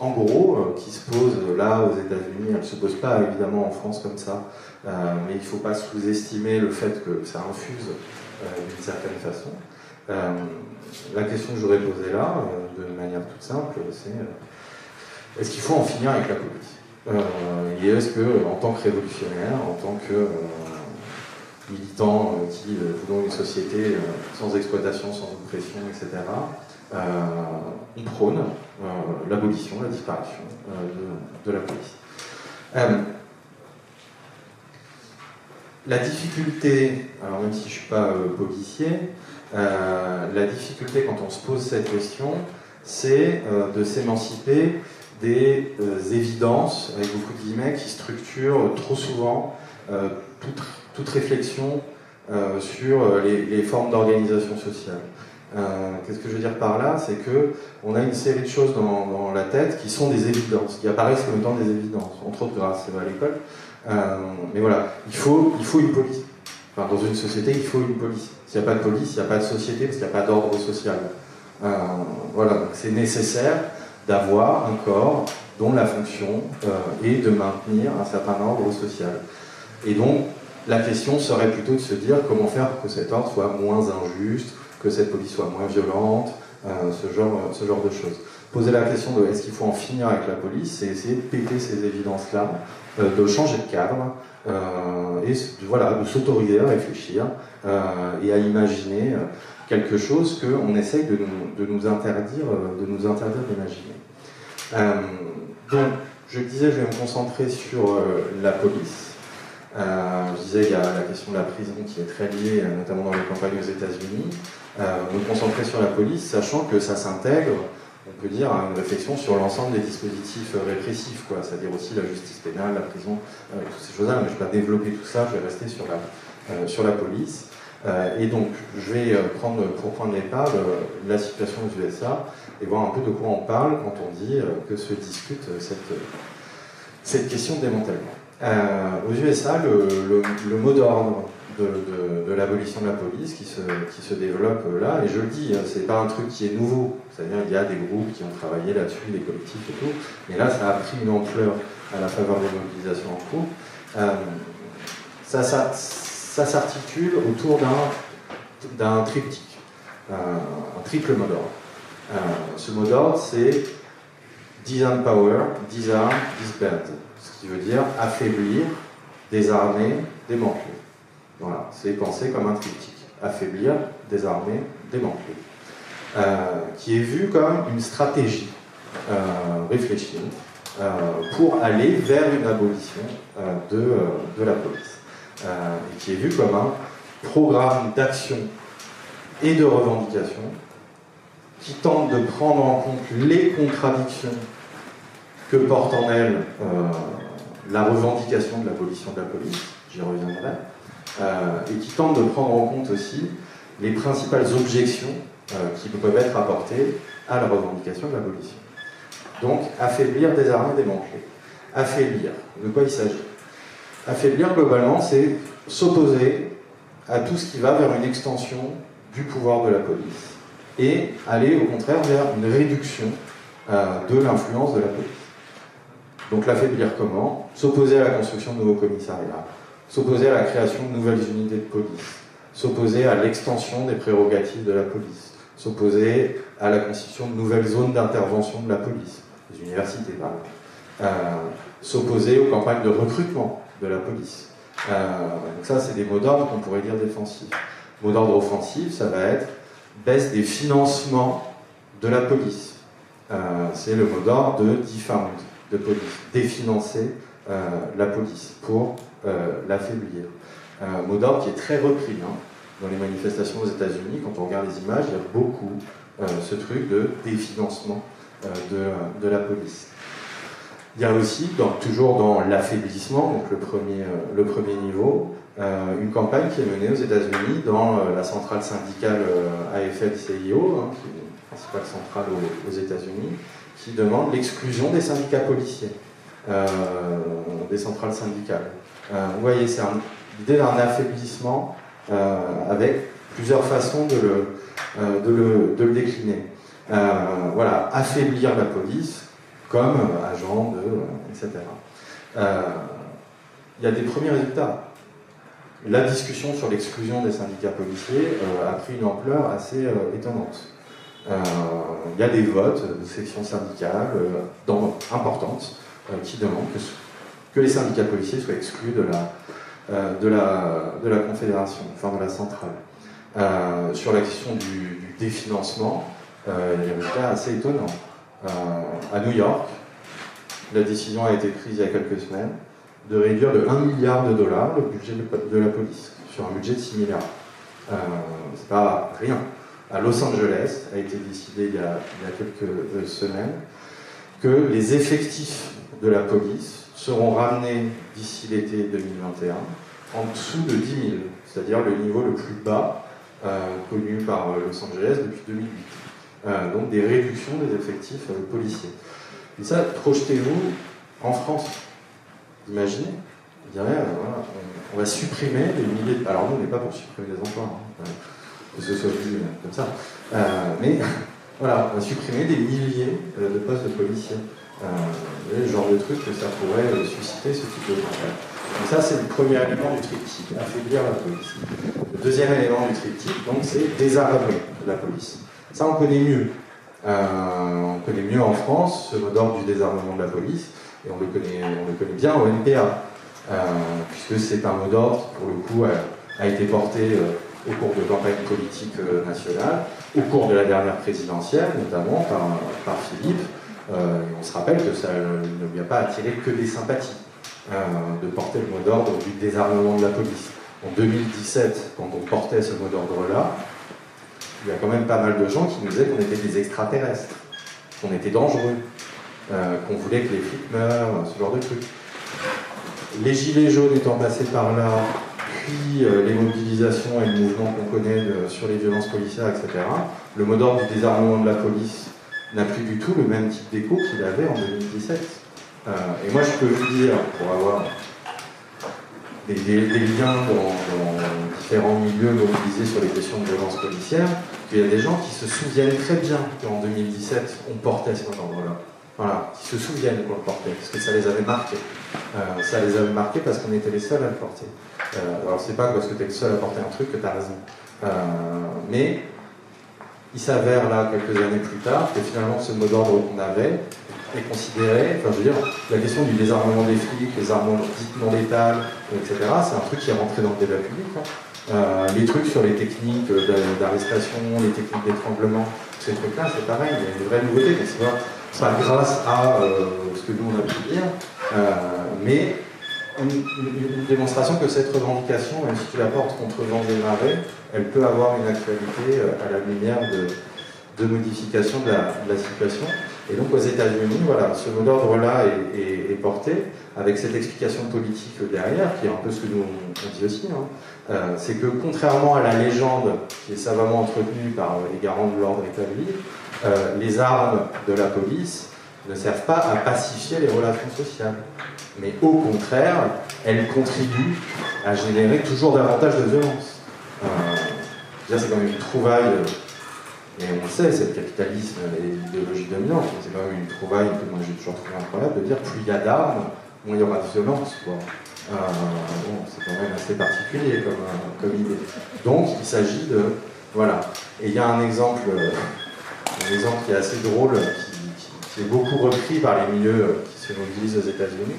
en gros, qui se pose là aux États-Unis, elle ne se pose pas évidemment en France comme ça, mais il ne faut pas sous-estimer le fait que ça infuse d'une certaine façon. la question que j'aurais posée là, de manière toute simple, c'est est-ce qu'il faut en finir avec la police Et est-ce que, en tant que révolutionnaire, en tant que militants euh, qui euh, voulons une société euh, sans exploitation, sans oppression, etc., on prône l'abolition, la disparition de, la police? La difficulté, alors même si je ne suis pas policier, la difficulté quand on se pose cette question, c'est de s'émanciper des évidences, avec beaucoup de guillemets, qui structurent trop souvent toute réflexion euh, sur euh, les, formes d'organisation sociale. Euh, qu'est-ce que je veux dire par là? C'est que on a une série de choses dans, la tête qui sont des évidences, qui apparaissent comme étant des évidences, entre autres grâce à l'école. Mais voilà, il faut, il faut une police. Enfin, dans une société, il faut une police. S'il n'y a pas de police, il n'y a pas de société, parce qu'il n'y a pas d'ordre social. voilà, donc c'est nécessaire d'avoir un corps dont la fonction est de maintenir un certain ordre social. Et donc, la question serait plutôt de se dire comment faire pour que cet ordre soit moins injuste, que cette police soit moins violente, euh, ce, genre, ce genre de choses. Poser la question de est-ce qu'il faut en finir avec la police, c'est essayer de péter ces évidences-là, euh, de changer de cadre, euh, et voilà, de s'autoriser à réfléchir et à imaginer quelque chose qu'on essaye de nous, de nous interdire de nous interdire d'imaginer. donc, je disais, je vais me concentrer sur la police. Euh, je disais, il y a la question de la prison qui est très liée, euh, notamment dans les campagnes aux États-Unis. Euh, me concentrer sur la police, sachant que ça s'intègre, on peut dire, une réflexion sur l'ensemble des dispositifs répressifs, quoi. c'est-à-dire aussi la justice pénale, la prison, toutes ces choses-là, mais je ne vais pas développer tout ça, je vais rester sur la, sur la police. et donc, je vais prendre pour point de départ la situation aux USA et voir un peu de quoi on parle quand on dit que se discute cette, cette question de démantèlement. Euh, aux USA, le, mot d'ordre de, l'abolition de la police qui se, développe là, et je le dis, hein, c'est pas un truc qui est nouveau, c'est-à-dire il y a des groupes qui ont travaillé là-dessus, des collectifs et tout, mais là ça a pris une ampleur à la faveur des mobilisations en cours. Euh, ça, s'articule autour d'un triptyque, euh, un triple mot d'ordre. ce mot d'ordre, c'est disempower, disarm, disband ce qui veut dire affaiblir, désarmer, démanteler. Voilà, c'est pensé comme un triptyque. Affaiblir, désarmer, démanteler. Euh, qui est vu comme une stratégie euh, réfléchie euh, pour aller vers une abolition de, de, la police. et qui est vu comme un programme d'action et de revendication qui tente de prendre en compte les contradictions que porte en elle la revendication de l'abolition de la police, j'y reviendrai, et qui tente de prendre en compte aussi les principales objections euh, qui peuvent être apportées à la revendication de l'abolition. Donc, affaiblir, désarmer, démanteler. Affaiblir, de quoi il s'agit? Affaiblir, globalement, c'est s'opposer à tout ce qui va vers une extension du pouvoir de la police et aller au contraire vers une réduction euh, de l'influence de la police. Donc l'affaiblir comment? S'opposer à la construction de nouveaux commissariats, s'opposer à la création de nouvelles unités de police, s'opposer à l'extension des prérogatives de la police, s'opposer à la constitution de nouvelles zones d'intervention de la police, les universités par exemple, euh, s'opposer aux campagnes de recrutement de la police. Euh, donc ça, c'est des mots d'ordre qu'on pourrait dire défensifs. Mot d'ordre offensif, ça va être baisse des financements de la police. Euh, c'est le mot d'ordre de defund de police, définancer la police pour euh, l'affaiblir. Un mot d'ordre qui est très repris hein, dans les manifestations aux États-Unis. Quand on regarde les images, il y a beaucoup ce truc de définancement de, la police. Il y a aussi, toujours dans l'affaiblissement, donc le premier, le premier niveau, une campagne qui est menée aux États-Unis dans la centrale syndicale AFL-CIO, hein, qui est la principale centrale aux, aux États-Unis, qui demande l'exclusion des syndicats policiers, euh, des centrales syndicales. Euh, vous voyez, c'est l'idée d'un affaiblissement euh, avec plusieurs façons de le, de le, de le décliner. voilà, affaiblir la police comme agent de. etc. Il y a des premiers résultats. La discussion sur l'exclusion des syndicats policiers a pris une ampleur assez étonnante. Euh, il y a des votes de sections syndicales euh, importantes euh, qui demandent que, les syndicats policiers soient exclus de la, la Confédération, enfin de la centrale. sur la question du, définancement, il y a des résultats assez étonnants. à New York, la décision a été prise il y a quelques semaines de réduire de 1 milliard de dollars le budget de, la police sur un budget de 6 milliards. c'est pas rien à Los Angeles, a été décidé il y a, quelques euh, semaines, que les effectifs de la police seront ramenés d'ici l'été 2021 en dessous de 10 000, c'est-à-dire le niveau le plus bas euh, connu par euh, Los Angeles depuis 2008. donc des réductions des effectifs policiers. Et ça, projetez-vous en France. Imaginez, on, va supprimer des milliers de... Alors nous, on n'est pas pour supprimer des emplois. Hein que ce soit vu comme ça. Euh, mais voilà, on va supprimer des milliers euh, de postes de policiers. Euh, le genre de truc que ça pourrait susciter ce type de problème. Donc ça, c'est le premier élément du triptyque, affaiblir la police. Le deuxième élément du triptyque, donc, c'est désarmer la police. Ça, on connaît mieux. on connaît mieux en France ce mot d'ordre du désarmement de la police, et on le connaît, on le connaît bien au NPA, puisque c'est un mot d'ordre qui, pour le coup, a, été porté au cours de campagne politique euh, nationale, au cours de la dernière présidentielle, notamment par, Philippe. Euh, on se rappelle que ça ne lui a pas attiré que des sympathies euh, de porter le mot d'ordre du désarmement de la police. En 2017, quand on portait ce mot d'ordre-là, il y a quand même pas mal de gens qui nous disaient qu'on était des extraterrestres, qu'on était dangereux, qu'on voulait que les flics meurent, ce genre de trucs. Les gilets jaunes étant passés par là, euh, les mobilisations et le mouvement qu'on connaît sur les violences policières, etc., le mot d'ordre du désarmement de la police n'a plus du tout le même type d'écho qu'il avait en 2017. Euh, et moi, je peux vous dire, pour avoir des, liens dans, différents milieux mobilisés sur les questions de violence policière, qu'il y a des gens qui se souviennent très bien qu'en 2017, on portait ce mot d'ordre-là. Voilà, qui se souviennent qu'on le portait, parce que ça les avait marqués. Euh, ça les avait marqués parce qu'on était les seuls à le porter. Euh, alors c'est pas parce que tu es le seul à porter un truc que tu as raison. Euh, mais il s'avère là, quelques années plus tard, que finalement ce mot d'ordre qu'on avait est considéré, enfin je veux dire, la question du désarmement des flics, les armes dites non létales, etc., c'est un truc qui est rentré dans le débat public. Hein. Euh, les trucs sur les techniques d'arrestation, les techniques d'étranglement, ces trucs-là, c'est pareil, il y a une vraie nouveauté, mais c'est pas, pas, grâce à ce que nous on a pu dire, mais une, démonstration que cette revendication, même si tu la portes contre vents et elle peut avoir une actualité euh, à la lumière de, modification de la, situation. Et donc aux États-Unis, voilà, ce mot d'ordre-là est, porté avec cette explication politique derrière, qui est un peu ce que nous on, dit aussi. Hein. Euh, c'est que contrairement à la légende qui est savamment entretenue par les garants de l'ordre établi, euh, les armes de la police ne servent pas à pacifier les relations sociales. Mais au contraire, elles contribuent à générer toujours davantage de violence. Euh, c'est quand même une trouvaille, et on le sait, c'est le capitalisme et l'idéologie dominante, c'est quand même une trouvaille que moi j'ai toujours trouvé incroyable de dire plus il y a d'armes, moins il y aura de violence. Euh, c'est quand même assez particulier comme, euh, comme idée. Donc il s'agit de. Voilà. Et il y a un exemple, un exemple qui est assez drôle, qui, est beaucoup repris par les milieux qui se mobilisent aux États-Unis,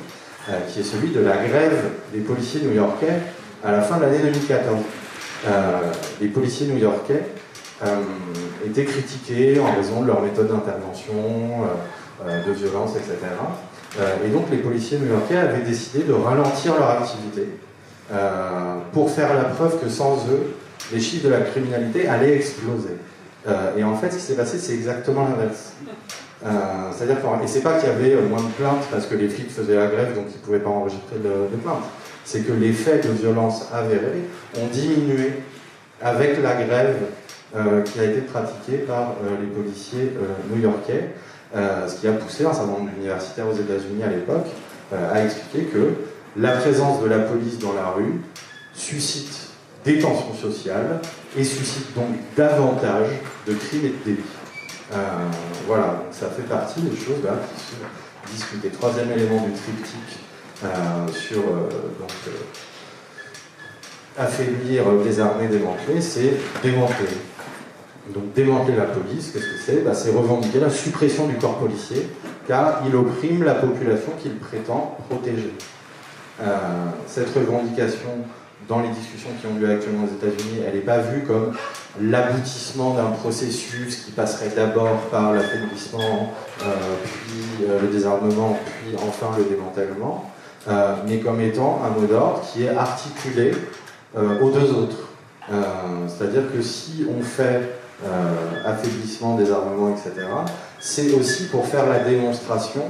euh, qui est celui de la grève des policiers new-yorkais à la fin de l'année 2014. Les policiers new-yorkais étaient critiqués en raison de leur méthode d'intervention, de violence, etc. Euh, et donc les policiers new-yorkais avaient décidé de ralentir leur activité euh, pour faire la preuve que sans eux, les chiffres de la criminalité allaient exploser. Euh, et en fait, ce qui s'est passé, c'est exactement l'inverse. C'est-à-dire et c'est pas qu'il y avait moins de plaintes parce que les flics faisaient la grève, donc ils pouvaient pas enregistrer de plaintes. C'est que les faits de violence avérés ont diminué avec la grève qui a été pratiquée par les policiers new-yorkais. Euh, ce qui a poussé un certain nombre d'universitaires aux États-Unis à l'époque euh, à expliquer que la présence de la police dans la rue suscite des tensions sociales et suscite donc davantage de crimes et de délits. Euh, voilà, ça fait partie des choses là, qui sont discutées. Troisième élément du triptyque sur donc, affaiblir, désarmer, démanteler, c'est démanteler. Donc démanteler la police, qu'est-ce que c'est? Bah, C'est revendiquer la suppression du corps policier, car il opprime la population qu'il prétend protéger. Euh, cette revendication, dans les discussions qui ont lieu actuellement aux États-Unis, elle n'est pas vue comme l'aboutissement d'un processus qui passerait d'abord par l'affaiblissement, euh, puis euh, le désarmement, puis enfin le démantèlement, mais comme étant un mot d'ordre qui est articulé aux deux autres. C'est-à-dire que si on fait euh, affaiblissement des armements, etc. C'est aussi pour faire la démonstration,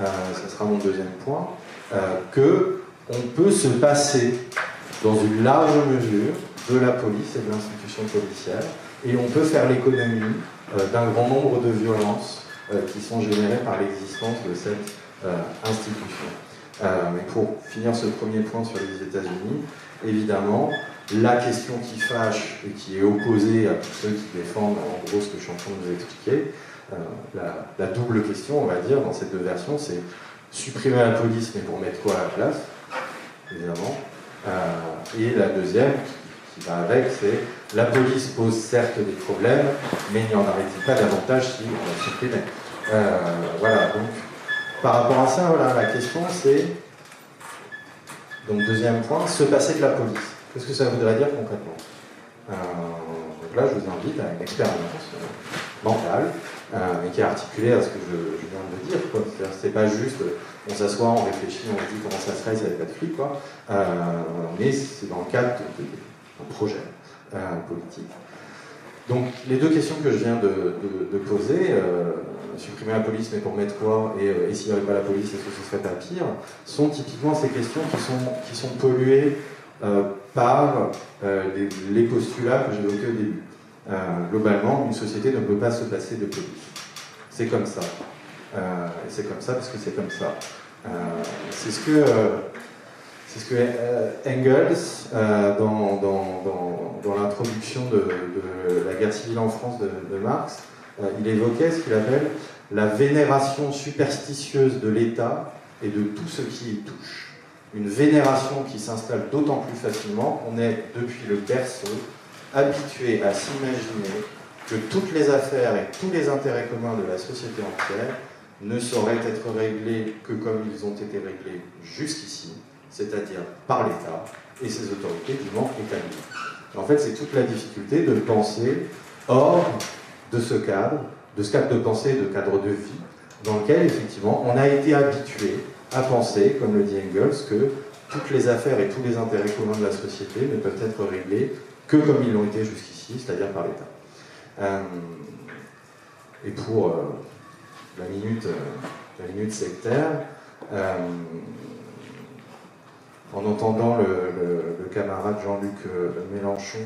euh, ce sera mon deuxième point, euh, que on peut se passer dans une large mesure de la police et de l'institution policière, et on peut faire l'économie d'un grand nombre de violences qui sont générées par l'existence de cette institution. Mais pour finir ce premier point sur les États-Unis, évidemment, la question qui fâche et qui est opposée à tous ceux qui défendent en gros ce que je suis en train euh, la, double question, on va dire, dans ces deux versions, c'est supprimer la police, mais pour mettre quoi à la place, évidemment. Euh, et la deuxième, qui, va avec, c'est la police pose certes des problèmes, mais il n'y en aurait-il pas davantage si on la supprimait euh, Voilà, donc par rapport à ça, voilà, la question c'est, donc deuxième point, se passer de la police. Qu'est-ce que ça voudrait dire concrètement? Euh, Donc là, je vous invite à une expérience euh, mentale, euh, mais qui est articulée à ce que je, viens de dire. C'est pas juste on s'assoit, on réfléchit, on dit comment ça serait s'il n'y avait pas de quoi. mais c'est dans le cadre d'un projet politique. Donc les deux questions que je viens de, poser, supprimer la police mais pour mettre quoi et, s'il n'y avait pas la police, est-ce que ce serait pas pire, sont typiquement ces questions qui sont, qui sont polluées euh, par euh, les, postulats que j'ai évoqués au début. Euh, globalement, une société ne peut pas se passer de police. C'est comme ça. c'est comme ça parce que c'est comme ça. c'est ce que, c'est ce que Engels, dans, dans, dans, l'introduction de, la guerre civile en France de, de Marx, il évoquait ce qu'il appelle la vénération superstitieuse de l'État et de tout ce qui y touche une vénération qui s'installe d'autant plus facilement qu'on est, depuis le berceau, habitué à s'imaginer que toutes les affaires et tous les intérêts communs de la société entière ne sauraient être réglés que comme ils ont été réglés jusqu'ici, c'est-à-dire par l'État et ses autorités du manque établi. En fait, c'est toute la difficulté de penser hors de ce cadre, de ce cadre de pensée de cadre de vie, dans lequel, effectivement, on a été habitué à penser, comme le dit Engels, que toutes les affaires et tous les intérêts communs de la société ne peuvent être réglés que comme ils l'ont été jusqu'ici, c'est-à-dire par l'État. Euh, et pour euh, la, minute, euh, la minute sectaire, en entendant le, camarade Jean-Luc Mélenchon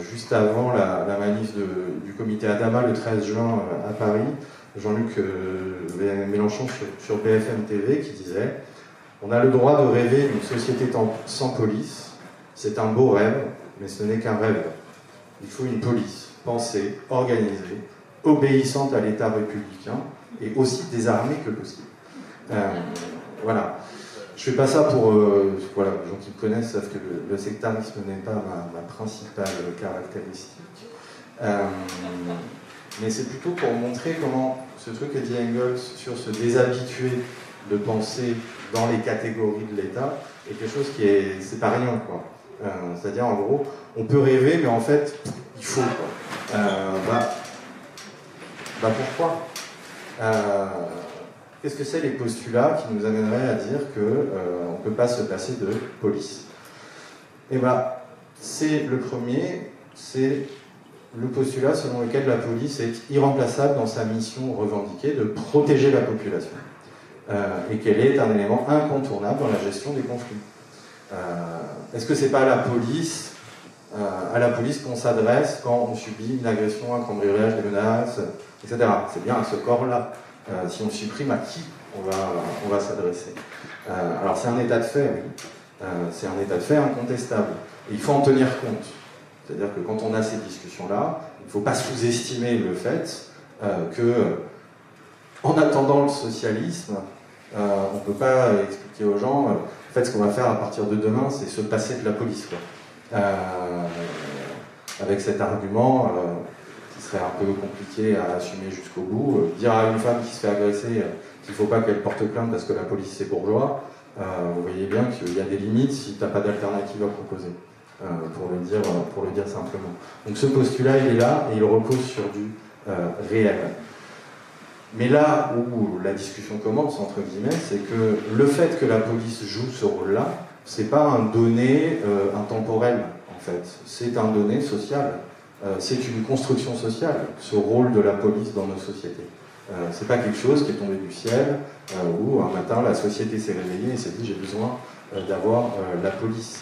juste avant la, manif du comité Adama le 13 juin à Paris, Jean-Luc Mélenchon sur, BFM TV qui disait On a le droit de rêver d'une société sans police. C'est un beau rêve, mais ce n'est qu'un rêve. Il faut une police pensée, organisée, obéissante à l'État républicain et aussi désarmée que possible. Euh, voilà. Je fais pas ça pour. Euh, voilà, les gens qui me connaissent savent que le, sectarisme n'est pas ma, principale caractéristique. Euh, mais c'est plutôt pour montrer comment ce truc que dit Engels sur se déshabituer de penser dans les catégories de l'État est quelque chose qui est. C'est pas rien, quoi. C'est-à-dire, en gros, on peut rêver, mais en fait, il faut. bah, bah pourquoi? Qu'est-ce que c'est les postulats qui nous amèneraient à dire qu'on euh, ne peut pas se passer de police? Eh bien, c'est le premier, c'est le postulat selon lequel la police est irremplaçable dans sa mission revendiquée de protéger la population euh, et qu'elle est un élément incontournable dans la gestion des conflits. Euh, est-ce que c'est pas la police, à la police qu'on s'adresse quand on subit une agression, un cambriolage, des menaces, etc. C'est bien à ce corps-là. Euh, si on supprime, à qui on va, on va s'adresser euh, Alors c'est un état de fait, oui. Euh, c'est un état de fait incontestable. Et il faut en tenir compte. C'est-à-dire que quand on a ces discussions-là, il ne faut pas sous-estimer le fait que, en attendant le socialisme, on ne peut pas expliquer aux gens, en fait, ce qu'on va faire à partir de demain, c'est se passer de la police. avec cet argument, serait un peu compliqué à assumer jusqu'au bout. Euh, dire à une femme qui se fait agresser euh, qu'il ne faut pas qu'elle porte plainte parce que la police c'est bourgeois, euh, vous voyez bien qu'il y a des limites si tu n'as pas d'alternative à proposer, pour, le dire, pour le dire simplement. Donc ce postulat, il est là et il repose sur du réel. Mais là où la discussion commence, entre guillemets, c'est que le fait que la police joue ce rôle-là, c'est pas un donné intemporel, en fait. C'est un donné social. Euh, c'est une construction sociale, ce rôle de la police dans nos sociétés. Euh, c'est pas quelque chose qui est tombé du ciel, euh, où un matin la société s'est réveillée et s'est dit j'ai besoin d'avoir la police.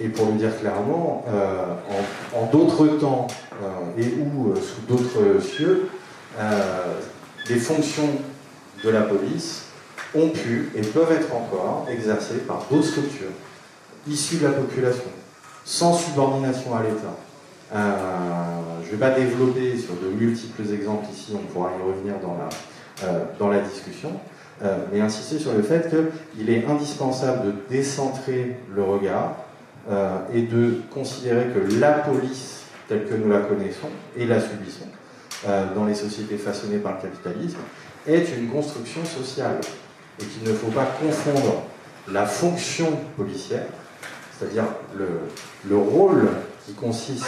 Et pour le dire clairement, en, d'autres temps et ou sous d'autres cieux, les fonctions de la police ont pu et peuvent être encore exercées par d'autres structures issues de la population, sans subordination à l'État, euh, je ne vais pas développer sur de multiples exemples ici, on pourra y revenir dans la, euh, dans la discussion, euh, mais insister sur le fait qu'il est indispensable de décentrer le regard et de considérer que la police, telle que nous la connaissons et la subissons, dans les sociétés façonnées par le capitalisme, est une construction sociale. Et qu'il ne faut pas confondre la fonction policière, c'est-à-dire le, le rôle qui consiste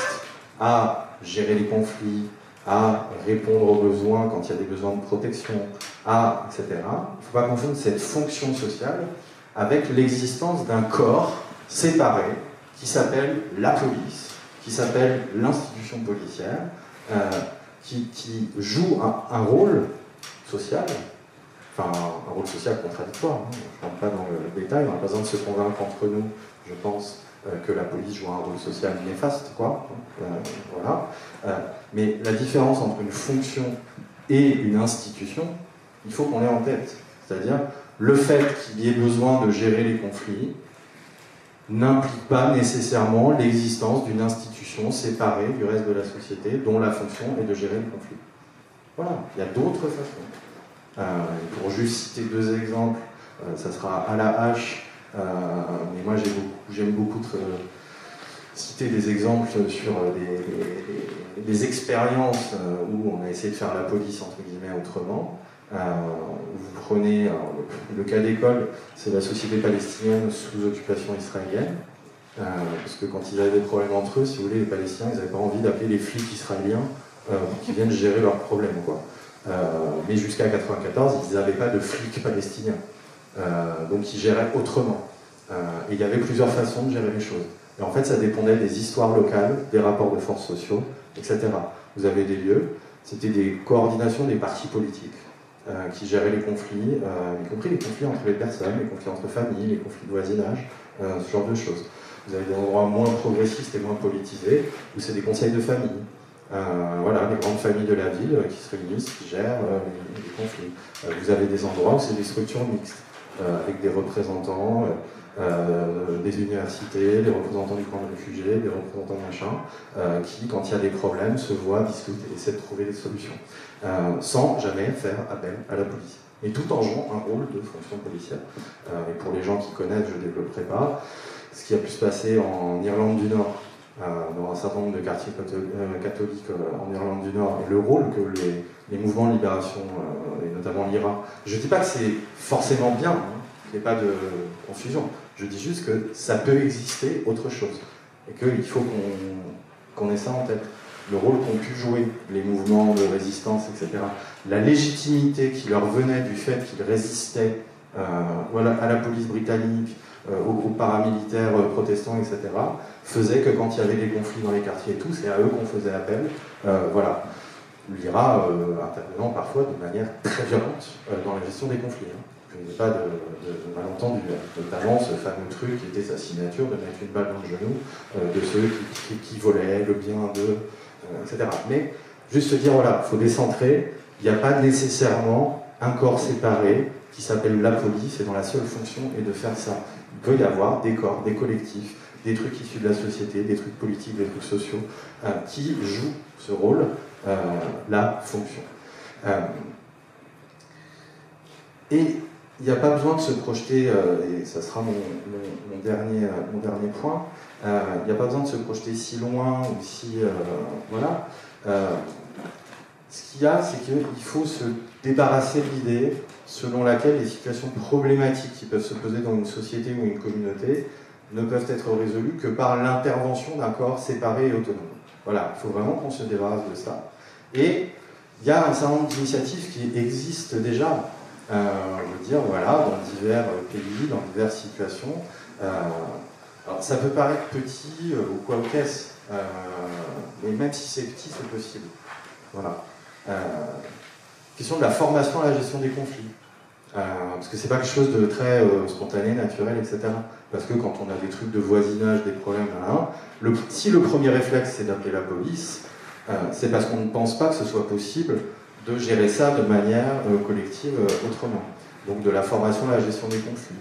à gérer les conflits, à répondre aux besoins quand il y a des besoins de protection, à, etc. Il ne faut pas confondre cette fonction sociale avec l'existence d'un corps séparé qui s'appelle la police, qui s'appelle l'institution policière, euh, qui, joue un, rôle social, enfin un rôle social contradictoire. Hein. Je ne rentre pas dans le détail, on n'a pas besoin de se convaincre entre nous, je pense, que la police joue un rôle social néfaste, quoi. Euh, voilà. Euh, mais la différence entre une fonction et une institution, il faut qu'on l'ait en tête. C'est-à-dire, le fait qu'il y ait besoin de gérer les conflits n'implique pas nécessairement l'existence d'une institution séparée du reste de la société dont la fonction est de gérer les conflits. Voilà, il y a d'autres façons. pour juste citer deux exemples, ça sera à la hache euh, mais moi, j'aime beaucoup, citer des exemples sur des, expériences euh, où on a essayé de faire la police, entre guillemets, autrement. Euh, vous prenez le, cas d'école, c'est la société palestinienne sous occupation israélienne. parce que quand ils avaient des problèmes entre eux, si vous voulez, les Palestiniens, ils n'avaient pas envie d'appeler les flics israéliens pour qu'ils viennent gérer leurs problèmes. Mais jusqu'à 1994, ils n'avaient pas de flics palestiniens. Euh, donc ils géraient autrement. Euh, il y avait plusieurs façons de gérer les choses. Et en fait, ça dépendait des histoires locales, des rapports de force sociaux, etc. Vous avez des lieux, c'était des coordinations des partis politiques euh, qui géraient les conflits, y compris les conflits entre les personnes, les conflits entre familles, les conflits de voisinage, ce genre de choses. Vous avez des endroits moins progressistes et moins politisés, où c'est des conseils de famille. voilà, les grandes familles de la ville qui se réunissent, qui gèrent les conflits. vous avez des endroits où c'est des structures mixtes, avec des représentants euh, des universités, des représentants du camp de réfugiés, des représentants de machin, euh, qui, quand il y a des problèmes, se voient, discutent et essaient de trouver des solutions, euh, sans jamais faire appel à la police. Et tout en jouant un rôle de fonction policière. et pour les gens qui connaissent, je ne développerai pas, ce qui a pu se passer en Irlande du Nord, dans un certain nombre de quartiers catholiques en Irlande du Nord, et le rôle que les, mouvements de libération, et notamment l'IRA, je ne dis pas que c'est forcément bien, hein, n'y ait pas de confusion. Je dis juste que ça peut exister autre chose. Et qu'il faut qu'on ait ça en tête. Le rôle qu'ont pu jouer les mouvements de résistance, etc. La légitimité qui leur venait du fait qu'ils résistaient euh, à la police britannique, euh, aux groupes paramilitaires euh, protestants, etc., faisait que quand il y avait des conflits dans les quartiers et tout, c'est à eux qu'on faisait appel. voilà. L'IRA intervenant parfois de manière très violente dans la gestion des conflits. Hein je n'ai pas de, malentendu, notamment ce fameux truc qui était sa signature de mettre une balle dans le genou euh, de ceux qui, volaient le bien d'eux, euh, etc. Mais juste se dire, voilà, il faut décentrer, il n'y a pas nécessairement un corps séparé qui s'appelle la police et dont la seule fonction est de faire ça. Il peut y avoir des corps, des collectifs, des trucs issus de la société, des trucs politiques, des trucs sociaux, euh, qui jouent ce rôle, la fonction. et il n'y a pas besoin de se projeter, euh, et ça sera mon, dernier, euh, mon dernier point, euh, il n'y a pas besoin de se projeter si loin ou si. voilà. ce qu'il y a, c'est qu'il faut se débarrasser de l'idée selon laquelle les situations problématiques qui peuvent se poser dans une société ou une communauté ne peuvent être résolues que par l'intervention d'un corps séparé et autonome. Voilà, il faut vraiment qu'on se débarrasse de ça. Et il y a un certain nombre d'initiatives qui existent déjà. Euh, je veux dire, voilà, dans divers pays, dans diverses situations. Euh, alors, ça peut paraître petit euh, ou quoi qu'est-ce, mais même si c'est petit, c'est possible. Voilà. question de la formation à la gestion des conflits. parce que c'est pas quelque chose de très spontané, naturel, etc. Parce que quand on a des trucs de voisinage, des problèmes, le, si le premier réflexe c'est d'appeler la police, c'est parce qu'on ne pense pas que ce soit possible de gérer ça de manière euh, collective euh, autrement. Donc de la formation à la gestion des conflits,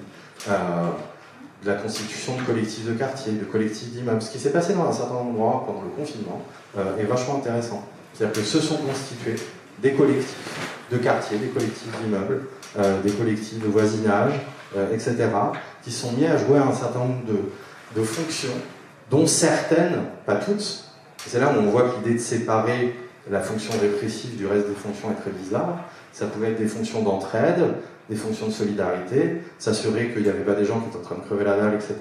euh, de la constitution de collectifs de quartier, de collectifs d'immeubles. Ce qui s'est passé dans un certain endroit pendant le confinement est vachement intéressant. C'est-à-dire que se sont constitués des collectifs de quartier, des collectifs d'immeubles, des collectifs de voisinage, etc., qui sont mis à jouer un certain nombre de, de fonctions, dont certaines, pas toutes, c'est là où on voit que l'idée de séparer la fonction répressive du reste des fonctions est très bizarre. Ça pouvait être des fonctions d'entraide, des fonctions de solidarité, s'assurer qu'il n'y avait pas des gens qui étaient en train de crever la dalle, etc.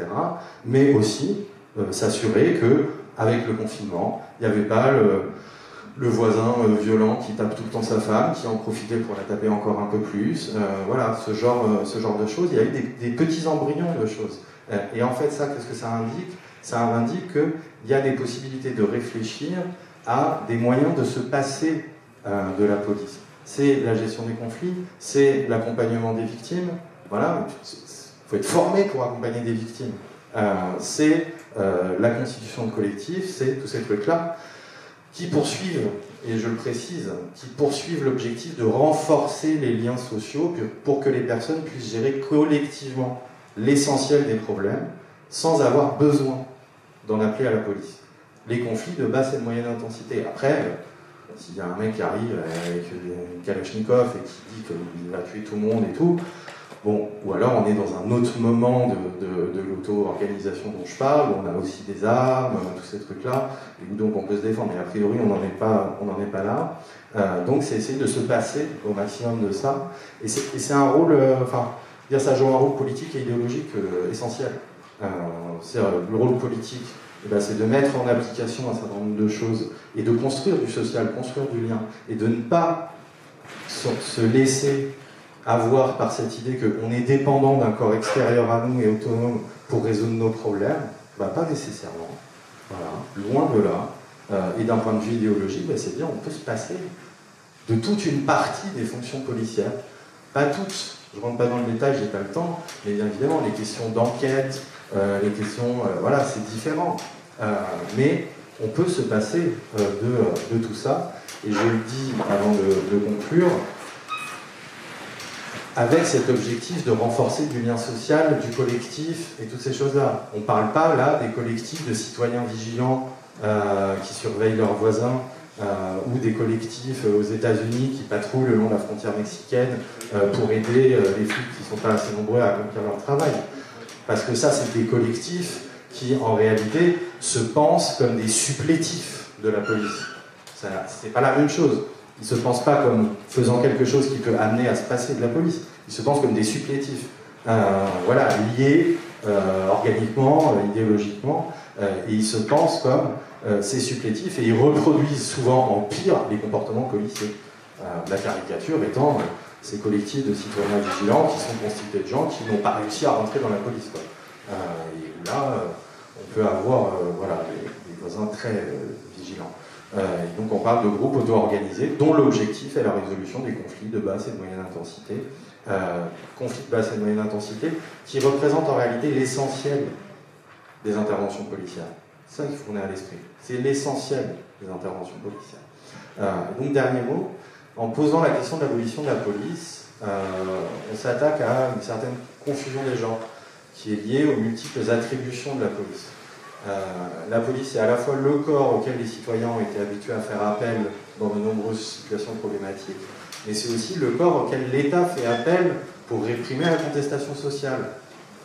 Mais aussi euh, s'assurer que, avec le confinement, il n'y avait pas le, voisin euh, violent qui tape tout le temps sa femme, qui en profitait pour la taper encore un peu plus. Euh, voilà, ce genre, ce genre de choses. Il y a eu des, des petits embryons de choses. et en fait, ça, qu'est-ce que ça indique? Ça indique qu'il y a des possibilités de réfléchir à des moyens de se passer euh, de la police. C'est la gestion des conflits, c'est l'accompagnement des victimes. Voilà, il faut être formé pour accompagner des victimes. Euh, c'est euh, la constitution de collectifs, c'est tous ces trucs-là qui poursuivent, et je le précise, qui poursuivent l'objectif de renforcer les liens sociaux pour que les personnes puissent gérer collectivement l'essentiel des problèmes sans avoir besoin d'en appeler à la police les conflits de basse et de moyenne intensité. Après, euh, s'il y a un mec qui arrive avec une Kalachnikov et qui dit qu'il va tuer tout le monde et tout, bon, ou alors on est dans un autre moment de, l'auto-organisation dont je parle, où on a aussi des armes, tous ces trucs-là, et où donc on peut se défendre, mais a priori on n'en est, pas, est pas là. Euh, donc c'est essayer de se passer au maximum de ça, et c'est un rôle, euh, enfin, dire ça joue un rôle politique et idéologique essentiel. c'est le rôle politique eh ben, c'est de mettre en application un certain nombre de choses et de construire du social, construire du lien, et de ne pas se laisser avoir par cette idée qu'on est dépendant d'un corps extérieur à nous et autonome pour résoudre nos problèmes, bah, pas nécessairement. Loin de là. Euh, et d'un point de vue idéologique, bah, c'est dire on peut se passer de toute une partie des fonctions policières. Pas toutes, je ne rentre pas dans le détail, j'ai pas le temps, mais bien évidemment, les questions d'enquête, les questions, voilà, c'est différent. mais on peut se passer de, tout ça. Et je le dis avant de, conclure, avec cet objectif de renforcer du lien social, du collectif et toutes ces choses-là. On ne parle pas là des collectifs de citoyens vigilants euh, qui surveillent leurs voisins euh, ou des collectifs euh, aux États-Unis qui patrouillent le long de la frontière mexicaine pour aider les flics qui ne sont pas assez nombreux à accomplir leur travail. Parce que ça, c'est des collectifs qui, en réalité, se pensent comme des supplétifs de la police. Ce n'est pas la même chose. Ils ne se pensent pas comme faisant quelque chose qui peut amener à se passer de la police. Ils se pensent comme des supplétifs. Euh, voilà, liés euh, organiquement, euh, idéologiquement, et ils se pensent comme ces supplétifs et ils reproduisent souvent en pire les comportements policiers. la caricature étant ces collectifs de citoyens vigilants qui sont constitués de gens qui n'ont pas réussi à rentrer dans la police. et là, on peut avoir voilà, des, voisins très vigilants. Euh, donc on parle de groupes auto-organisés dont l'objectif est la résolution des conflits de basse et de moyenne intensité. Euh, conflits de basse et de moyenne intensité qui représentent en réalité l'essentiel des interventions policières. Ça qu'il faut qu'on ait à l'esprit. C'est l'essentiel des interventions policières. Euh, donc dernier mot, en posant la question de l'abolition de la police, on s'attaque à une certaine confusion des genres qui est liée aux multiples attributions de la police. Euh, la police est à la fois le corps auquel les citoyens ont été habitués à faire appel dans de nombreuses situations problématiques, mais c'est aussi le corps auquel l'État fait appel pour réprimer la contestation sociale.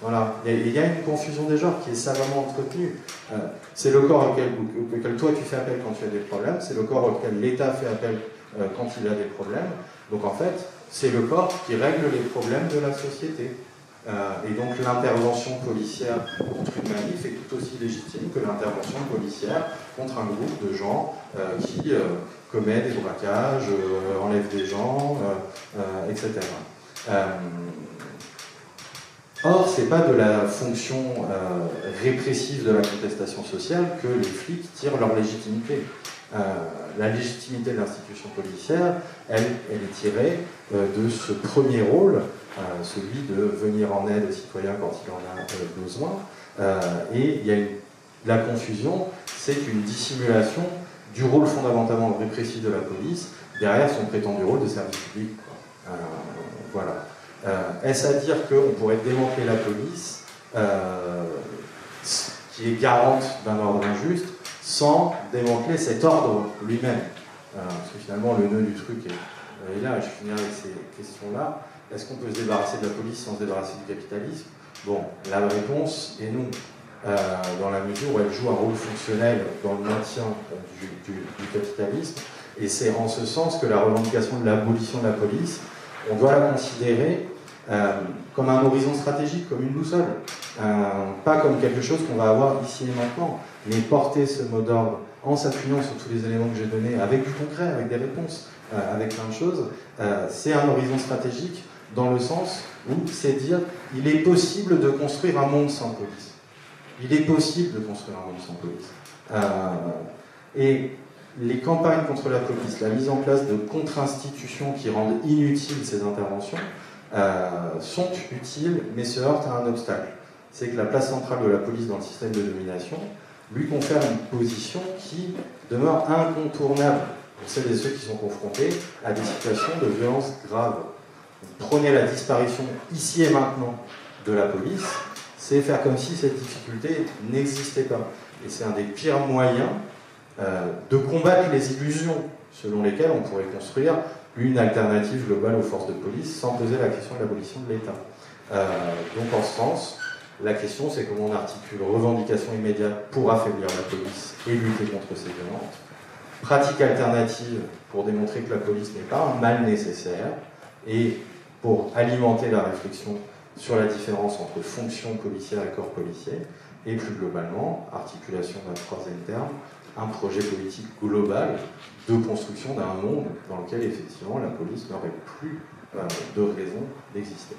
Voilà. Il y a une confusion des genres qui est savamment entretenue. Euh, c'est le corps auquel, auquel, toi tu fais appel quand tu as des problèmes, c'est le corps auquel l'État fait appel euh, quand il a des problèmes. Donc en fait, c'est le corps qui règle les problèmes de la société. Euh, et donc l'intervention policière contre une manif est tout aussi légitime que l'intervention policière contre un groupe de gens euh, qui euh, commettent des braquages, enlèvent des gens, etc. Or, ce n'est pas de la fonction répressive de la contestation sociale que les flics tirent leur légitimité. La légitimité de l'institution policière, elle, elle, est tirée de ce premier rôle celui de venir en aide aux citoyens quand il en a euh, besoin. Euh, et il y a la confusion, c'est une dissimulation du rôle fondamentalement répressif de la police derrière son prétendu rôle de service public. Euh, voilà. Est-ce à dire qu'on pourrait démanteler la police, qui est garante d'un ordre injuste, sans démanteler cet ordre lui-même Parce que finalement, le nœud du truc est, est là, et je finirai avec ces questions-là. Est-ce qu'on peut se débarrasser de la police sans se débarrasser du capitalisme? Bon, la réponse est non. Euh, dans la mesure où elle joue un rôle fonctionnel dans le maintien du, capitalisme. Et c'est en ce sens que la revendication de l'abolition de la police, on doit la considérer euh, comme un horizon stratégique, comme une boussole. Euh, pas comme quelque chose qu'on va avoir ici et maintenant, mais porter ce mot d'ordre en s'appuyant sur tous les éléments que j'ai donnés, avec du concret, avec des réponses, avec plein de choses, c'est un horizon stratégique dans le sens où c'est dire il est possible de construire un monde sans police. Il est possible de construire un monde sans police. Euh, et les campagnes contre la police, la mise en place de contre-institutions qui rendent inutiles ces interventions, euh, sont utiles, mais se heurtent à un obstacle. C'est que la place centrale de la police dans le système de domination lui confère une position qui demeure incontournable pour celles et ceux qui sont confrontés à des situations de violence graves prenez la disparition ici et maintenant de la police, c'est faire comme si cette difficulté n'existait pas. Et c'est un des pires moyens euh, de combattre les illusions selon lesquelles on pourrait construire une alternative globale aux forces de police sans poser la question de l'abolition de l'État. Euh, donc en ce sens, la question c'est comment on articule revendication immédiate pour affaiblir la police et lutter contre ces violences, pratique alternative pour démontrer que la police n'est pas un mal nécessaire, et pour alimenter la réflexion sur la différence entre fonction policière et corps policier, et plus globalement, articulation d'un troisième terme, un projet politique global de construction d'un monde dans lequel effectivement la police n'aurait plus euh, de raison d'exister.